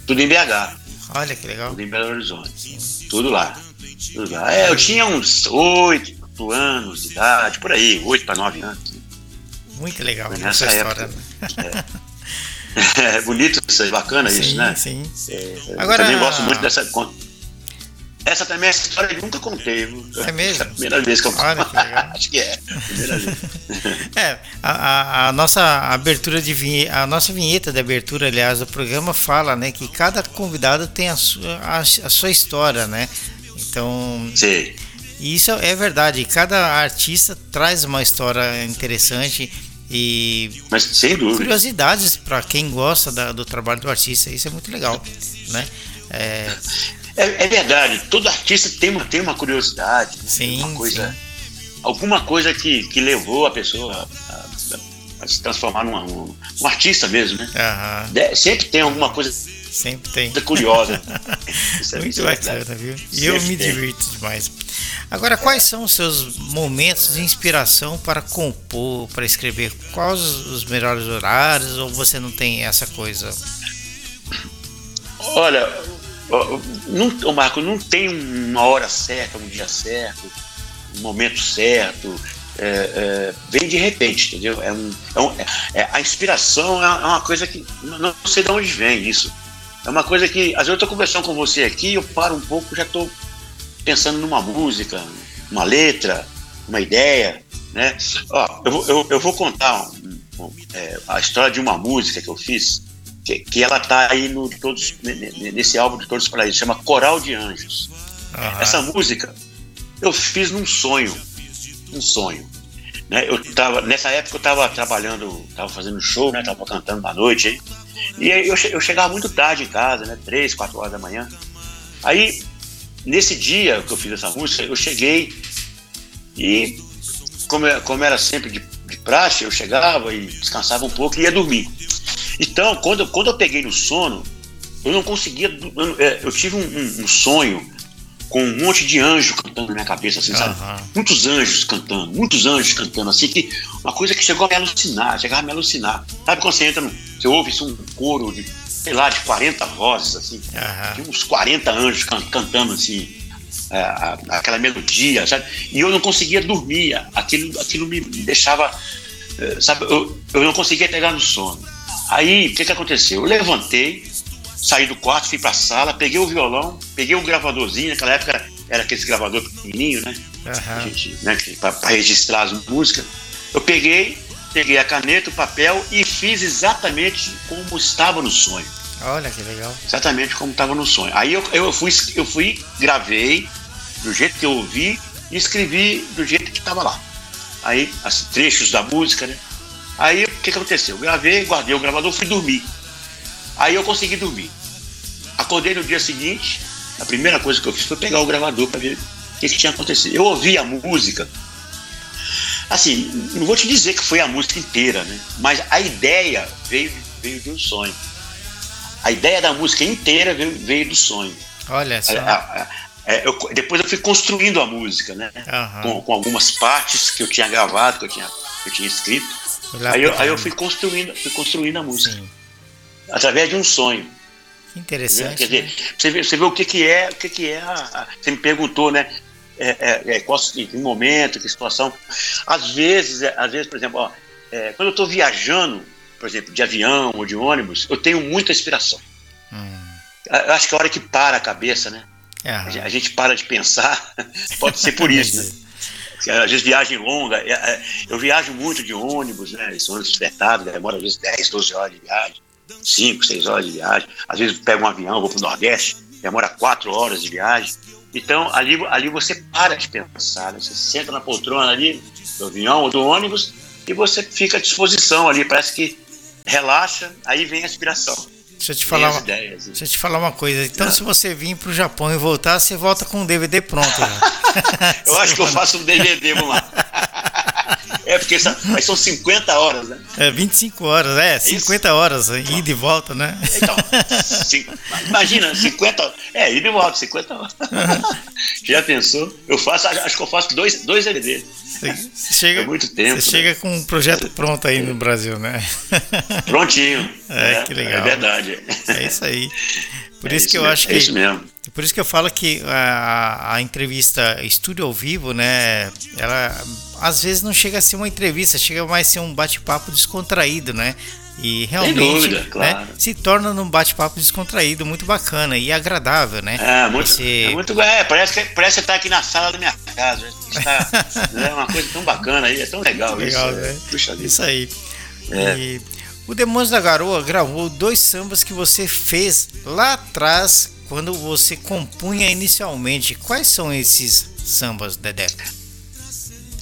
Tudo em BH, Olha que legal. tudo em Belo Horizonte. Tudo lá. Tudo lá. É, eu tinha uns oito anos de idade, por aí, oito para nove anos. Muito legal Foi essa história. época. (laughs) É bonito isso aí, bacana isso, sim, né? sim. Eu Agora- também gosto muito dessa. Essa também, essa história eu nunca contei. viu? É mesmo? a primeira vez que eu Olha que legal. (laughs) Acho que é. Primeira vez. É, a, a- a nossa abertura de vinheta, a nossa vinheta de abertura, aliás, do programa fala, né, que cada convidado tem a sua, a, a sua história, né? Então, Sei. E isso é verdade. Cada artista traz uma história interessante E Mas sem dúvida. curiosidades para quem gosta da- do trabalho do artista, isso é muito legal, né? É, É, é verdade, todo artista tem uma, tem uma curiosidade, né? Sim, uma coisa, alguma coisa que, que levou a pessoa a, se transformar numa, um, um artista mesmo, né? aham, De- sempre tem alguma coisa sempre tem. curiosa. (laughs) Isso é- Muito é verdade. bacana, viu? E eu Sempre me tem. divirto demais. Agora, quais são os seus momentos de inspiração para compor, para escrever? Quais os melhores horários ou você não tem essa coisa? Olha, não, Marco, não tem uma hora certa, um dia certo, um momento certo. É, é, vem de repente, entendeu? É um, é um- é- a inspiração é é uma coisa que não sei de onde vem isso. É uma coisa que, às vezes eu estou conversando com você aqui, eu paro um pouco, já estou pensando numa música, uma letra, uma ideia, né? Ó, eu, vou- eu, eu vou contar um- um, a história de uma música que eu fiz, que, que ela tá aí no todos ne- ne- nesse álbum de Todos os Paraísos, chama Coral de Anjos. Aham, Essa música eu fiz num sonho, um sonho. Né? Eu tava, nessa época eu estava trabalhando, estava fazendo show, né? Tava cantando à noite. E eu, eu chegava muito tarde em casa, né? Três, quatro horas da manhã. Aí, nesse dia que eu fiz essa música, eu cheguei e, como, é- como era sempre de, de praxe, eu chegava e descansava um pouco e ia dormir. Então, quando, quando eu peguei no sono, eu não conseguia. Eu, é, eu tive um, um- um sonho com um monte de anjo cantando na minha cabeça, assim, sabe? Muitos anjos cantando, muitos anjos cantando, assim, que uma coisa que chegou a me alucinar, chegava a me alucinar. Sabe quando você entra, no, você ouve isso, um coro de, sei lá, de 40 vozes, assim, tinha uns 40 anjos can- cantando, assim, é, aquela melodia, sabe? E eu não conseguia dormir, aquilo, aquilo me deixava, é, sabe? Eu, eu não conseguia pegar no sono. Aí, o que que aconteceu? Eu levantei, saí do quarto, fui pra sala, peguei o violão, peguei um gravadorzinho, naquela época era, aquele gravador pequenininho, né? Aham. gente, né, para registrar as músicas. Eu peguei, peguei a caneta, o papel e fiz exatamente como estava no sonho. Olha que legal. Exatamente como estava no sonho. Aí eu, eu, fui, eu fui, gravei do jeito que eu ouvi e escrevi do jeito que estava lá. Aí, os trechos da música, né? Aí o que, que aconteceu? Eu gravei, guardei o gravador, fui dormir. Aí eu consegui dormir. Acordei no dia seguinte, a primeira coisa que eu fiz foi pegar o gravador para ver o que, que tinha acontecido. Eu ouvi a música. Assim, não vou te dizer que foi a música inteira, né? Mas a ideia veio, veio de um sonho. A ideia da música inteira veio, veio do sonho. Olha só. A- a- a- é, eu- depois eu fui construindo a música, né? Aham. Com, com algumas partes que eu tinha gravado, que eu tinha, que eu tinha escrito. Aí eu, aí eu fui construindo, fui construindo a música. Sim. Através de um sonho. Que Quer interessante. dizer, né? você vê, você vê o que, que é, o que, que é a, a- Você me perguntou, né? É, é, é, qual que momento, que situação. Às vezes, é, às vezes, por exemplo, ó, é, quando eu estou viajando, por exemplo, de avião ou de ônibus, eu tenho muita inspiração. Hum. Eu acho que a hora que para a cabeça, né? Aham. A gente- para de pensar, (laughs) pode ser por isso, né? Às vezes viagem longa, é, é, eu viajo muito de ônibus, né? Esse ônibus fretado, demora às vezes 10, 12 horas de viagem, 5, 6 horas de viagem. Às vezes pego um avião, vou para o Nordeste, demora 4 horas de viagem. Então ali, ali você para de pensar, né? Você senta na poltrona ali do avião ou do ônibus e você fica à disposição ali, parece que relaxa, aí vem a inspiração. Deixa eu te falar uma, ideias. deixa eu te falar uma coisa. Então, se você vir pro Japão e voltar, você volta com o DVD pronto. já. (laughs) Eu acho que eu (laughs) faço um DVD, vamos lá. É, porque são, mas são 50 horas, né? É 25 horas, é, 50 horas, ida e volta, né? Então, cin- imagina, 50 É, ida e volta, 50 horas. (laughs) Já pensou? Eu faço, acho que eu faço dois, dois DVDs. Você chega, É muito tempo, Você chega com um projeto pronto aí no Brasil, né? Prontinho. (laughs) É, né? que legal. É verdade. É isso aí. (laughs) Por É isso que eu mesmo, acho É isso que mesmo. por isso que eu falo que a, a entrevista estúdio ao vivo, né? Ela às vezes não chega a ser uma entrevista, chega mais a ser um bate-papo descontraído, né? E realmente dúvida, né, claro. se torna num bate-papo descontraído, muito bacana e agradável, né? É muito, Você- é muito. É, parece que, parece que você tá aqui na sala da minha casa. Está, (laughs) é uma coisa tão bacana aí, é tão legal, Legal, isso. né? é. Puxa vida. Isso aí. É. E o Demônios da Garoa gravou dois sambas que você fez lá atrás, quando você compunha inicialmente. Quais são esses sambas, Dedé?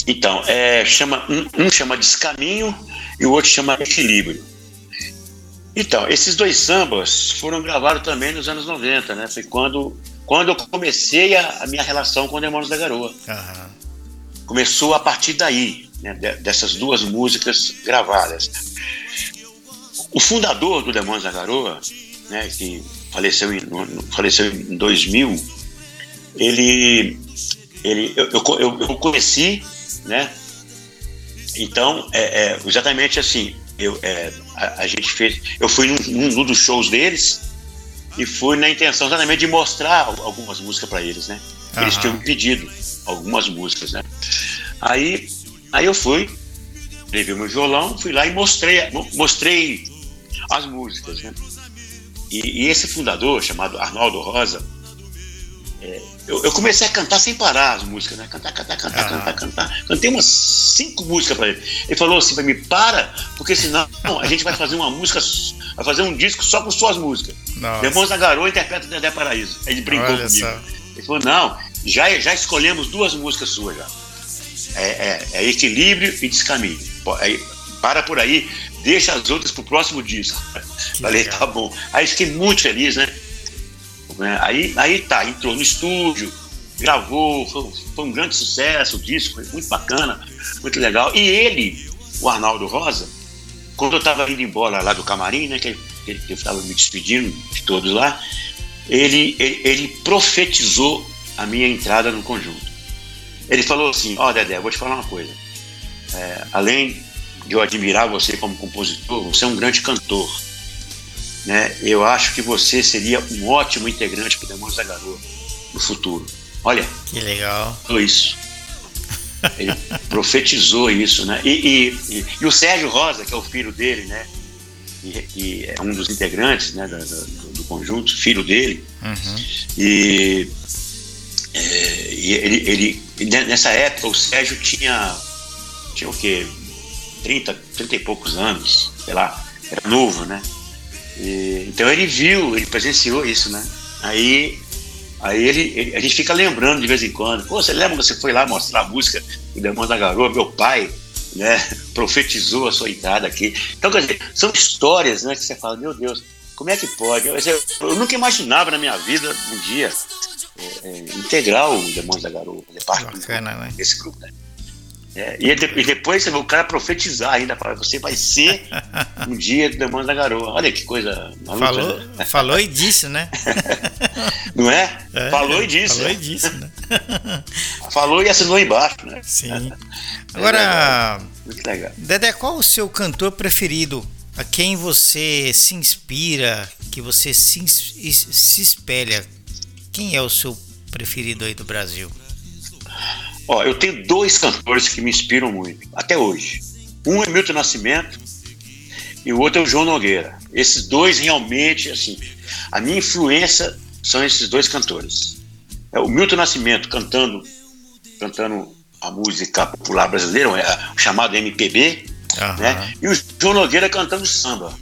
Então, é, chama, um, um chama Descaminho e o outro chama Equilíbrio. Então, esses dois sambas foram gravados também nos anos 90, né? Foi quando, quando eu comecei a, a minha relação com Demônios da Garoa. Aham. Começou a partir daí, né? de- dessas duas músicas gravadas. O fundador do Demônios da Garoa, né, que faleceu em, faleceu em 2000, ele, ele eu, eu, eu, conheci, né? Então, é, é, exatamente assim, eu, é, a, a gente fez, eu fui num, num dos shows deles e fui na intenção exatamente de mostrar al- algumas músicas para eles, né? Eles Aham. tinham pedido algumas músicas, né? Aí, aí eu fui, levei meu violão, fui lá e mostrei, mo- mostrei as músicas, né? E, e esse fundador, chamado Arnaldo Rosa, é, eu, eu comecei a cantar sem parar as músicas, né? Cantar, cantar, cantar, Aham. cantar, cantar. Cantei umas cinco músicas para ele. Ele falou assim para mim, para, porque senão a gente vai fazer uma música, vai fazer um disco só com suas músicas. Demônios da Garoa interpreta Dedé Paraíso. Aí ele brincou Olha comigo. Ele falou, não, já, já escolhemos duas músicas suas já. É, é- é Equilíbrio e Descaminho. Aí, para por aí, deixa as outras pro próximo disco. Falei, legal. tá bom. Aí fiquei muito feliz, né? Né? Aí, aí tá, entrou no estúdio, gravou, foi, foi um grande sucesso o disco, foi muito bacana, muito legal. E ele, o Arnaldo Rosa, quando eu estava indo embora lá do camarim, né, que, que eu estava me despedindo de todos lá, ele, ele, ele profetizou a minha entrada no conjunto. Ele falou assim: Ó, Dedé, eu vou te falar uma coisa. É, além de eu admirar você como compositor, você é um grande cantor. Né? Eu acho que você seria um ótimo integrante para Demônios da Garoa no futuro. Olha, Que legal. falou isso. Ele (laughs) profetizou isso, né? E, e- e- e o Sérgio Rosa, que é o filho dele, né? E, é um dos integrantes né, da- do, do conjunto, filho dele. Uhum. E, é, ele, ele- ne- nessa época o Sérgio tinha, tinha o quê? 30, 30 e poucos anos, sei lá, era novo, né? E- então ele viu, ele presenciou isso, né? Aí, aí ele, ele- a gente fica lembrando de vez em quando. Pô, você lembra que você foi lá mostrar a música do Demônio da Garoa? Meu pai, né? (laughs) Profetizou a sua entrada aqui. Então, quer dizer, são histórias, né? Que você fala, meu Deus, como é que pode? Eu, eu- eu nunca imaginava na minha vida um dia é, é, integrar o Demônios da Garoa, fazer parte do- Bacana, né? desse grupo, né? É, e, de- e depois você vê o cara profetizar ainda, fala, você vai ser (laughs) um dia do Demônios da Garoa. Olha que coisa maluca, Falou, né? (laughs) falou e disse, né? (laughs) Não é? É, Falou e disse. Falou né? e disse, né? Falou e assinou embaixo, né? Sim. Agora, Muito legal. Dedé, qual o seu cantor preferido? A quem você se inspira, que você se, se espelha? Quem é o seu preferido aí do Brasil? Ó, eu tenho dois cantores que me inspiram muito, até hoje. Um é Milton Nascimento e o outro é o João Nogueira. Esses dois realmente, assim, a minha influência são esses dois cantores. É o Milton Nascimento cantando, cantando a música popular brasileira, é, o chamado MPB, Aham. né? E o João Nogueira cantando samba.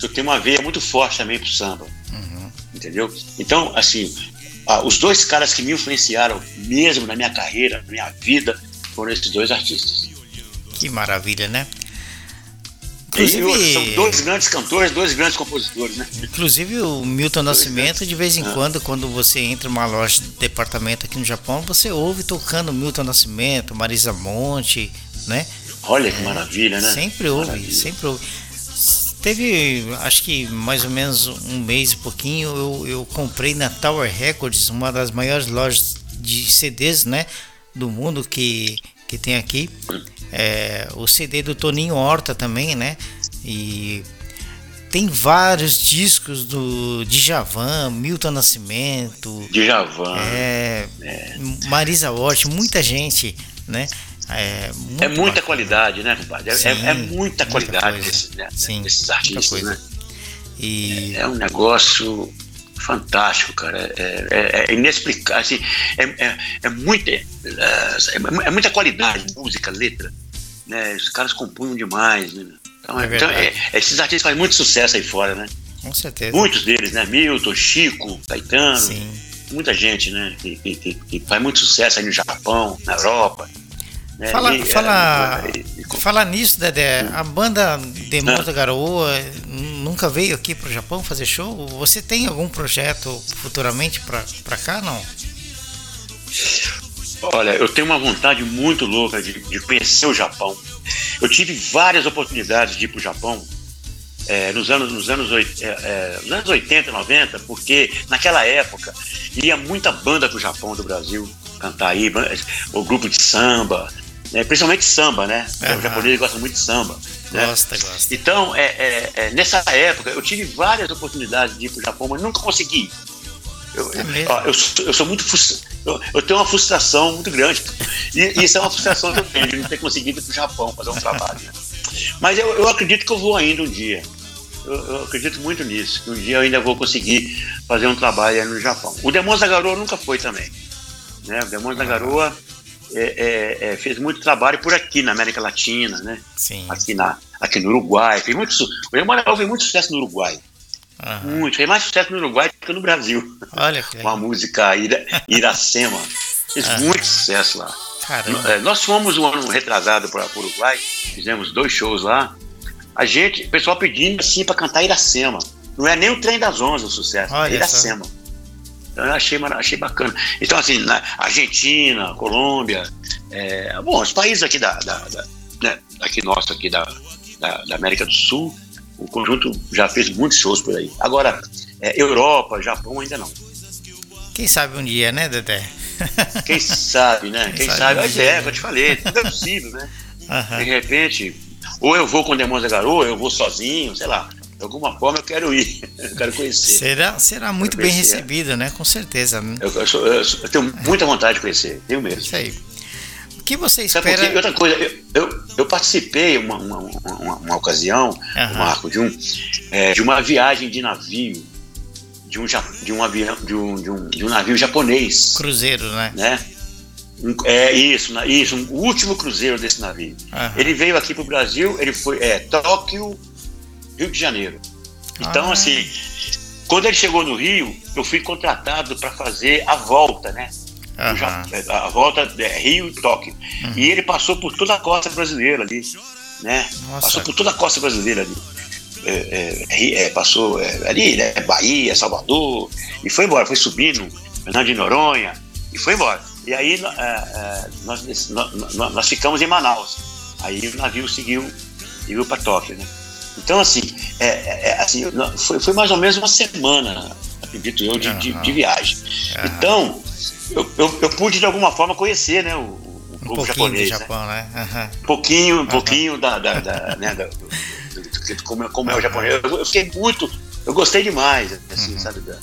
Eu tenho uma veia muito forte também pro samba. Entendeu? Então, assim, ah, os dois caras que me influenciaram mesmo na minha carreira, na minha vida, foram esses dois artistas. Que maravilha, né? Inclusive, hoje são dois grandes cantores, dois grandes compositores, né? inclusive o Milton Nascimento, de vez em Ah. quando, quando você entra numa loja de departamento aqui no Japão, você ouve tocando Milton Nascimento, Marisa Monte, né? Olha que maravilha, né? Sempre ouve, Maravilha. sempre ouve. Teve, acho que mais ou menos um mês e pouquinho, eu, eu comprei na Tower Records, uma das maiores lojas de CDs, né, do mundo que, que tem aqui. É, o CD do Toninho Horta também, né? E tem vários discos do Djavan, Milton Nascimento, Djavan. é, Marisa Hort, muita gente, né? É, É muita bacana. qualidade, né, compadre? É, Sim, é- é muita muita qualidade coisa. desses, né, Sim, desses muita artistas, né? E É um negócio fantástico, cara. É, é, é inexplicável. Assim, é, é, é, muita, é, é muita qualidade, música, letra. Né? Os caras compunham demais. Né? Então, É então, é- esses artistas fazem muito sucesso aí fora, né? com certeza. Muitos deles, né? Milton, Chico, Caetano, Sim. muita gente, né? Que, que, que- que faz muito sucesso aí no Japão, na Europa. Né? Fala, E, fala, e- fala nisso, Dedé. A banda Demônios da Garoa nunca veio aqui pro Japão fazer show? Você tem algum projeto futuramente pra cá, não? Olha, eu tenho uma vontade muito louca de, de conhecer o Japão. Eu tive várias oportunidades de ir para o Japão é, nos, anos, nos, anos, é, é, nos anos 80, 90, porque naquela época ia muita banda para o Japão do Brasil cantar aí, o grupo de samba, né, principalmente samba, né? Aham. O japonês gosta muito de samba. né? Gosta, gosta. Então, é, é, é, nessa época, eu tive várias oportunidades de ir para o Japão, mas nunca consegui. Eu, É ó, eu, sou, eu sou muito eu, eu tenho uma frustração muito grande. E e isso é uma frustração que eu tenho, de não ter conseguido ir para o Japão fazer um trabalho. né? Mas eu, eu acredito que eu vou ainda um dia. Eu, eu acredito muito nisso, que um dia eu ainda vou conseguir fazer um trabalho no Japão. O Demônios da Garoa nunca foi também. Né? O Demônios da Garoa é, é, é, fez muito trabalho por aqui, na América Latina, né? Sim. aqui, na, aqui no Uruguai. Fez muito, o Garoa fez muito sucesso no Uruguai. Aham. Muito. Fez mais sucesso no Uruguai do que no Brasil. Olha que (laughs) Com a legal. música Ira, Iracema. Fez Aham. muito sucesso lá. Caramba. É, Nós fomos um ano retrasado para o Uruguai, fizemos dois shows lá. A gente, o pessoal pedindo assim para cantar Iracema. Não é nem o trem das onze o sucesso, Olha é Iracema. Eu achei, achei bacana. Então, assim, na Argentina, Colômbia, é, bom, os países aqui da, da, da- né, aqui nosso, aqui da, da, da América do Sul, o conjunto já fez muitos shows por aí. Agora, é, Europa, Japão ainda não. Quem sabe um dia, né, Dedé? (laughs) Quem sabe, né? Quem Quem, sabe mas é, né? eu te falei, tudo é (laughs) possível, né? Aham. De repente, ou eu vou com o Demônios da Garoa, eu vou sozinho, sei lá. De alguma forma eu quero ir, (laughs) eu quero conhecer. Será, será muito bem recebido, né? Com certeza. Eu, eu sou- eu tenho muita vontade de conhecer, tenho mesmo. Isso aí. O que você Sabe espera? Outra coisa, eu, eu, participei uma, uma, uma, uma ocasião, Aham. Marco, de, um, é, de uma viagem de navio, de um, de um avião, de um, de um, de um navio japonês, Cruzeiro, né? né? Um- é isso, isso, um- o último cruzeiro desse navio. Aham. Ele veio aqui para o Brasil, ele foi é, Tóquio, Rio de Janeiro. Então, Ah. assim, quando ele chegou no Rio, eu fui contratado para fazer a volta, né? Aham. O Ja- A volta é, Rio e Tóquio. E ele passou por toda a costa brasileira ali, né? Nossa. Passou por toda a costa brasileira ali. É, é, é, passou é, ali, né? Bahia, Salvador, e foi embora, foi subindo, Fernando de Noronha, e foi embora. E aí nó- é, é, nós, nós, nós ficamos em Manaus. Aí o navio seguiu e veio para Tóquio, né? Então, assim, é, é, é, assim foi, foi mais ou menos uma semana, acredito eu, de, de, Aham. de viagem. Aham. Então, eu, eu, eu pude de alguma forma conhecer né, o, o Um povo japonês. do né? Japão, né? Aham. Um pouquinho, um pouquinho da, da, da, (laughs) né, da- do, do- do- como, é- como é o japonês. Eu, eu fiquei muito, eu gostei demais, assim, Uhum. sabe, da-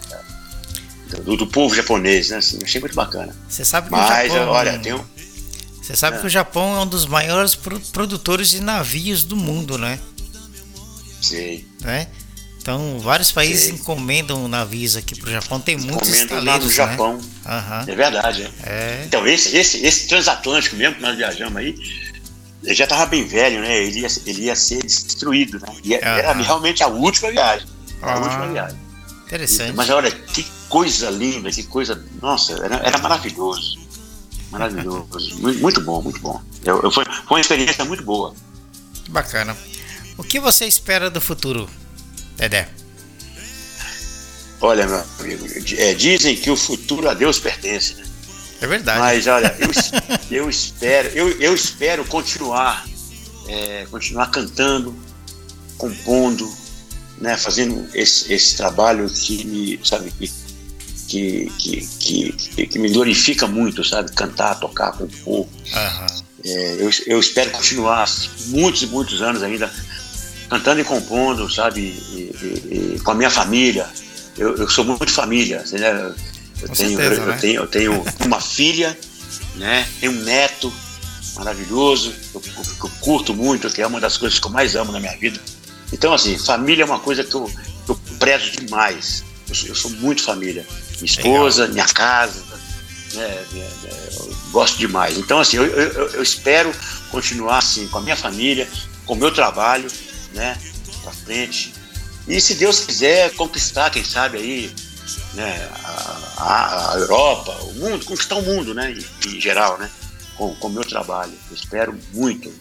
do, do povo japonês, né? Assim, achei muito bacana. Você sabe que Mas, o Japão, olha, tem um. você sabe É. que o Japão é um dos maiores pro- produtores de navios do mundo, né? Sei, né? Então, vários países Sei. encomendam navios aqui pro Japão. Tem muitos lá estaleiros, no né? Japão. Aham. É verdade, é. É. Então, esse, esse, esse transatlântico mesmo que nós viajamos aí, ele já estava bem velho, né? Ele ia, ele ia ser destruído, né? E era realmente a última viagem. A Ah. última viagem. Interessante. Mas olha, que coisa linda, que coisa. Nossa, era, era maravilhoso. Maravilhoso. (laughs) Muito, muito bom, muito bom. Eu, eu- foi, foi uma experiência muito boa. Que bacana. O que você espera do futuro, Dedé? Olha, meu amigo, é, dizem que o futuro a Deus pertence, né? É verdade. Mas olha, eu, (laughs) eu espero, eu, eu espero continuar, é, continuar cantando, compondo, né, fazendo esse, esse trabalho que me, sabe, que, que, que, que, que me glorifica muito, sabe? Cantar, tocar, compor. Aham. É, eu, eu espero continuar muitos e muitos anos ainda cantando e compondo, sabe? E, e- e com a minha família. Eu, eu sou muito família, né? Eu, Com tenho, certeza, eu, né? eu tenho, eu tenho uma filha, né? Tenho um neto maravilhoso, que eu, que eu curto muito, que é uma das coisas que eu mais amo na minha vida. Então, assim, família é uma coisa que eu, que eu prezo demais. Eu, sou- eu sou muito família. Minha esposa, minha casa, né, eu gosto demais. Então, assim, eu, eu, eu espero continuar assim com a minha família, com o meu trabalho, né, para frente. E se Deus quiser conquistar, quem sabe aí, né, a, a- Europa, o mundo, conquistar o mundo, né, em, em geral, né, com o meu trabalho. Espero muito,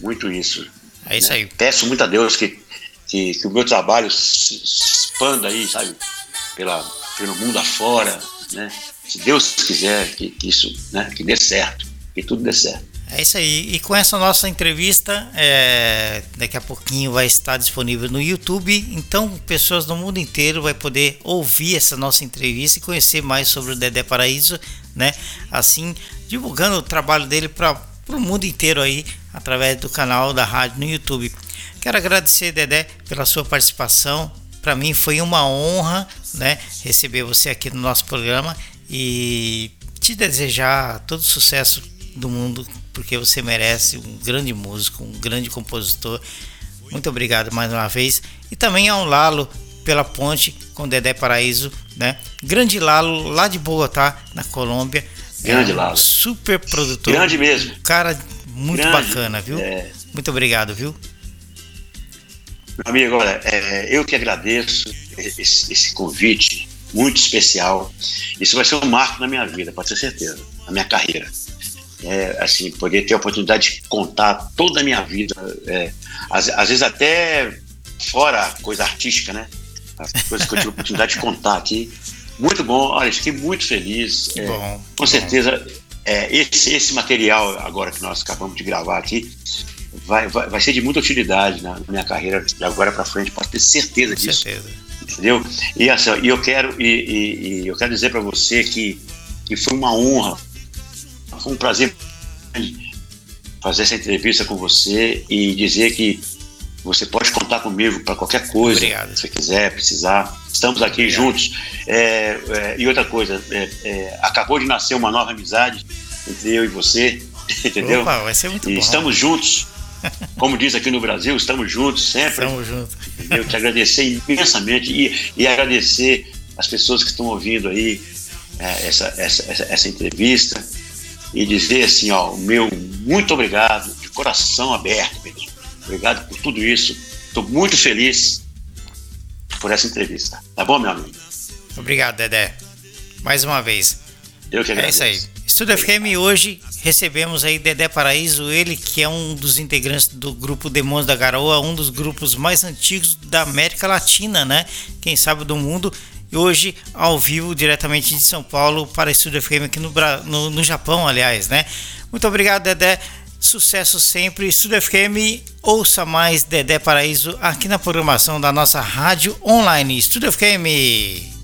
muito isso. É isso né? aí. Peço muito a Deus que, que, que o meu trabalho se, se expanda aí, sabe, pela, pelo mundo afora, né? Se Deus quiser que, que isso, né, que dê certo, que tudo dê certo. É isso aí. E com essa nossa entrevista, é, daqui a pouquinho vai estar disponível no YouTube. Então, pessoas do mundo inteiro vai poder ouvir essa nossa entrevista e conhecer mais sobre o Dedé Paraíso, né? Assim, divulgando o trabalho dele para o mundo inteiro aí através do canal da rádio no YouTube. Quero agradecer, Dedé, pela sua participação. Para mim foi uma honra, né, receber você aqui no nosso programa e te desejar todo o sucesso do mundo, porque você merece um grande músico, um grande compositor. Muito obrigado mais uma vez. E também ao Lalo pela ponte com Dedé Paraíso, né? Grande Lalo lá de Bogotá, na Colômbia. Grande é um Lalo. Super produtor. Grande mesmo. Cara muito Grande. bacana, viu? É. Muito obrigado, viu? Meu amigo, olha, é, eu que agradeço esse, esse convite muito especial. Isso vai ser um marco na minha vida, pode ter certeza, na minha carreira. É, assim, poder ter a oportunidade de contar toda a minha vida, é, às, às vezes até fora coisa artística, né? As coisas que eu tive a oportunidade de contar aqui. Muito bom, olha, fiquei muito feliz. É, Bom, com bom. certeza, é, esse, esse material agora que nós acabamos de gravar aqui vai, vai, vai ser de muita utilidade na, minha carreira de agora para frente, pode ter certeza Com disso certeza. entendeu? E assim, e eu quero e, e- e eu quero dizer para você que, que foi uma honra, foi um prazer fazer essa entrevista com você e dizer que você pode contar comigo para qualquer coisa Obrigado. que você quiser, precisar. Estamos aqui Obrigado. juntos. É, é, e outra coisa, é, é, acabou de nascer uma nova amizade entre eu e você, (laughs) entendeu? Opa, vai ser muito e bom. estamos juntos. Como diz aqui no Brasil, estamos juntos sempre. Tamo junto. Eu te agradecer imensamente e, e agradecer as pessoas que estão ouvindo aí é, essa, essa, essa, essa entrevista e dizer assim, ó, o meu muito obrigado, de coração aberto mesmo. Obrigado por tudo isso. Estou muito feliz por essa entrevista. Tá bom, meu amigo? Obrigado, Dedé. Mais uma vez. Eu que É agradeço. isso aí. Estúdio FM hoje recebemos aí Dedé Paraíso, ele que é um dos integrantes do grupo Demônios da Garoa, um dos grupos mais antigos da América Latina, né? Quem sabe do mundo. E hoje ao vivo diretamente de São Paulo para Estúdio FM aqui no, no, no Japão, aliás, né? Muito obrigado, Dedé. Sucesso sempre. Estúdio FM, ouça mais Dedé Paraíso aqui na programação da nossa rádio online. Estúdio FM.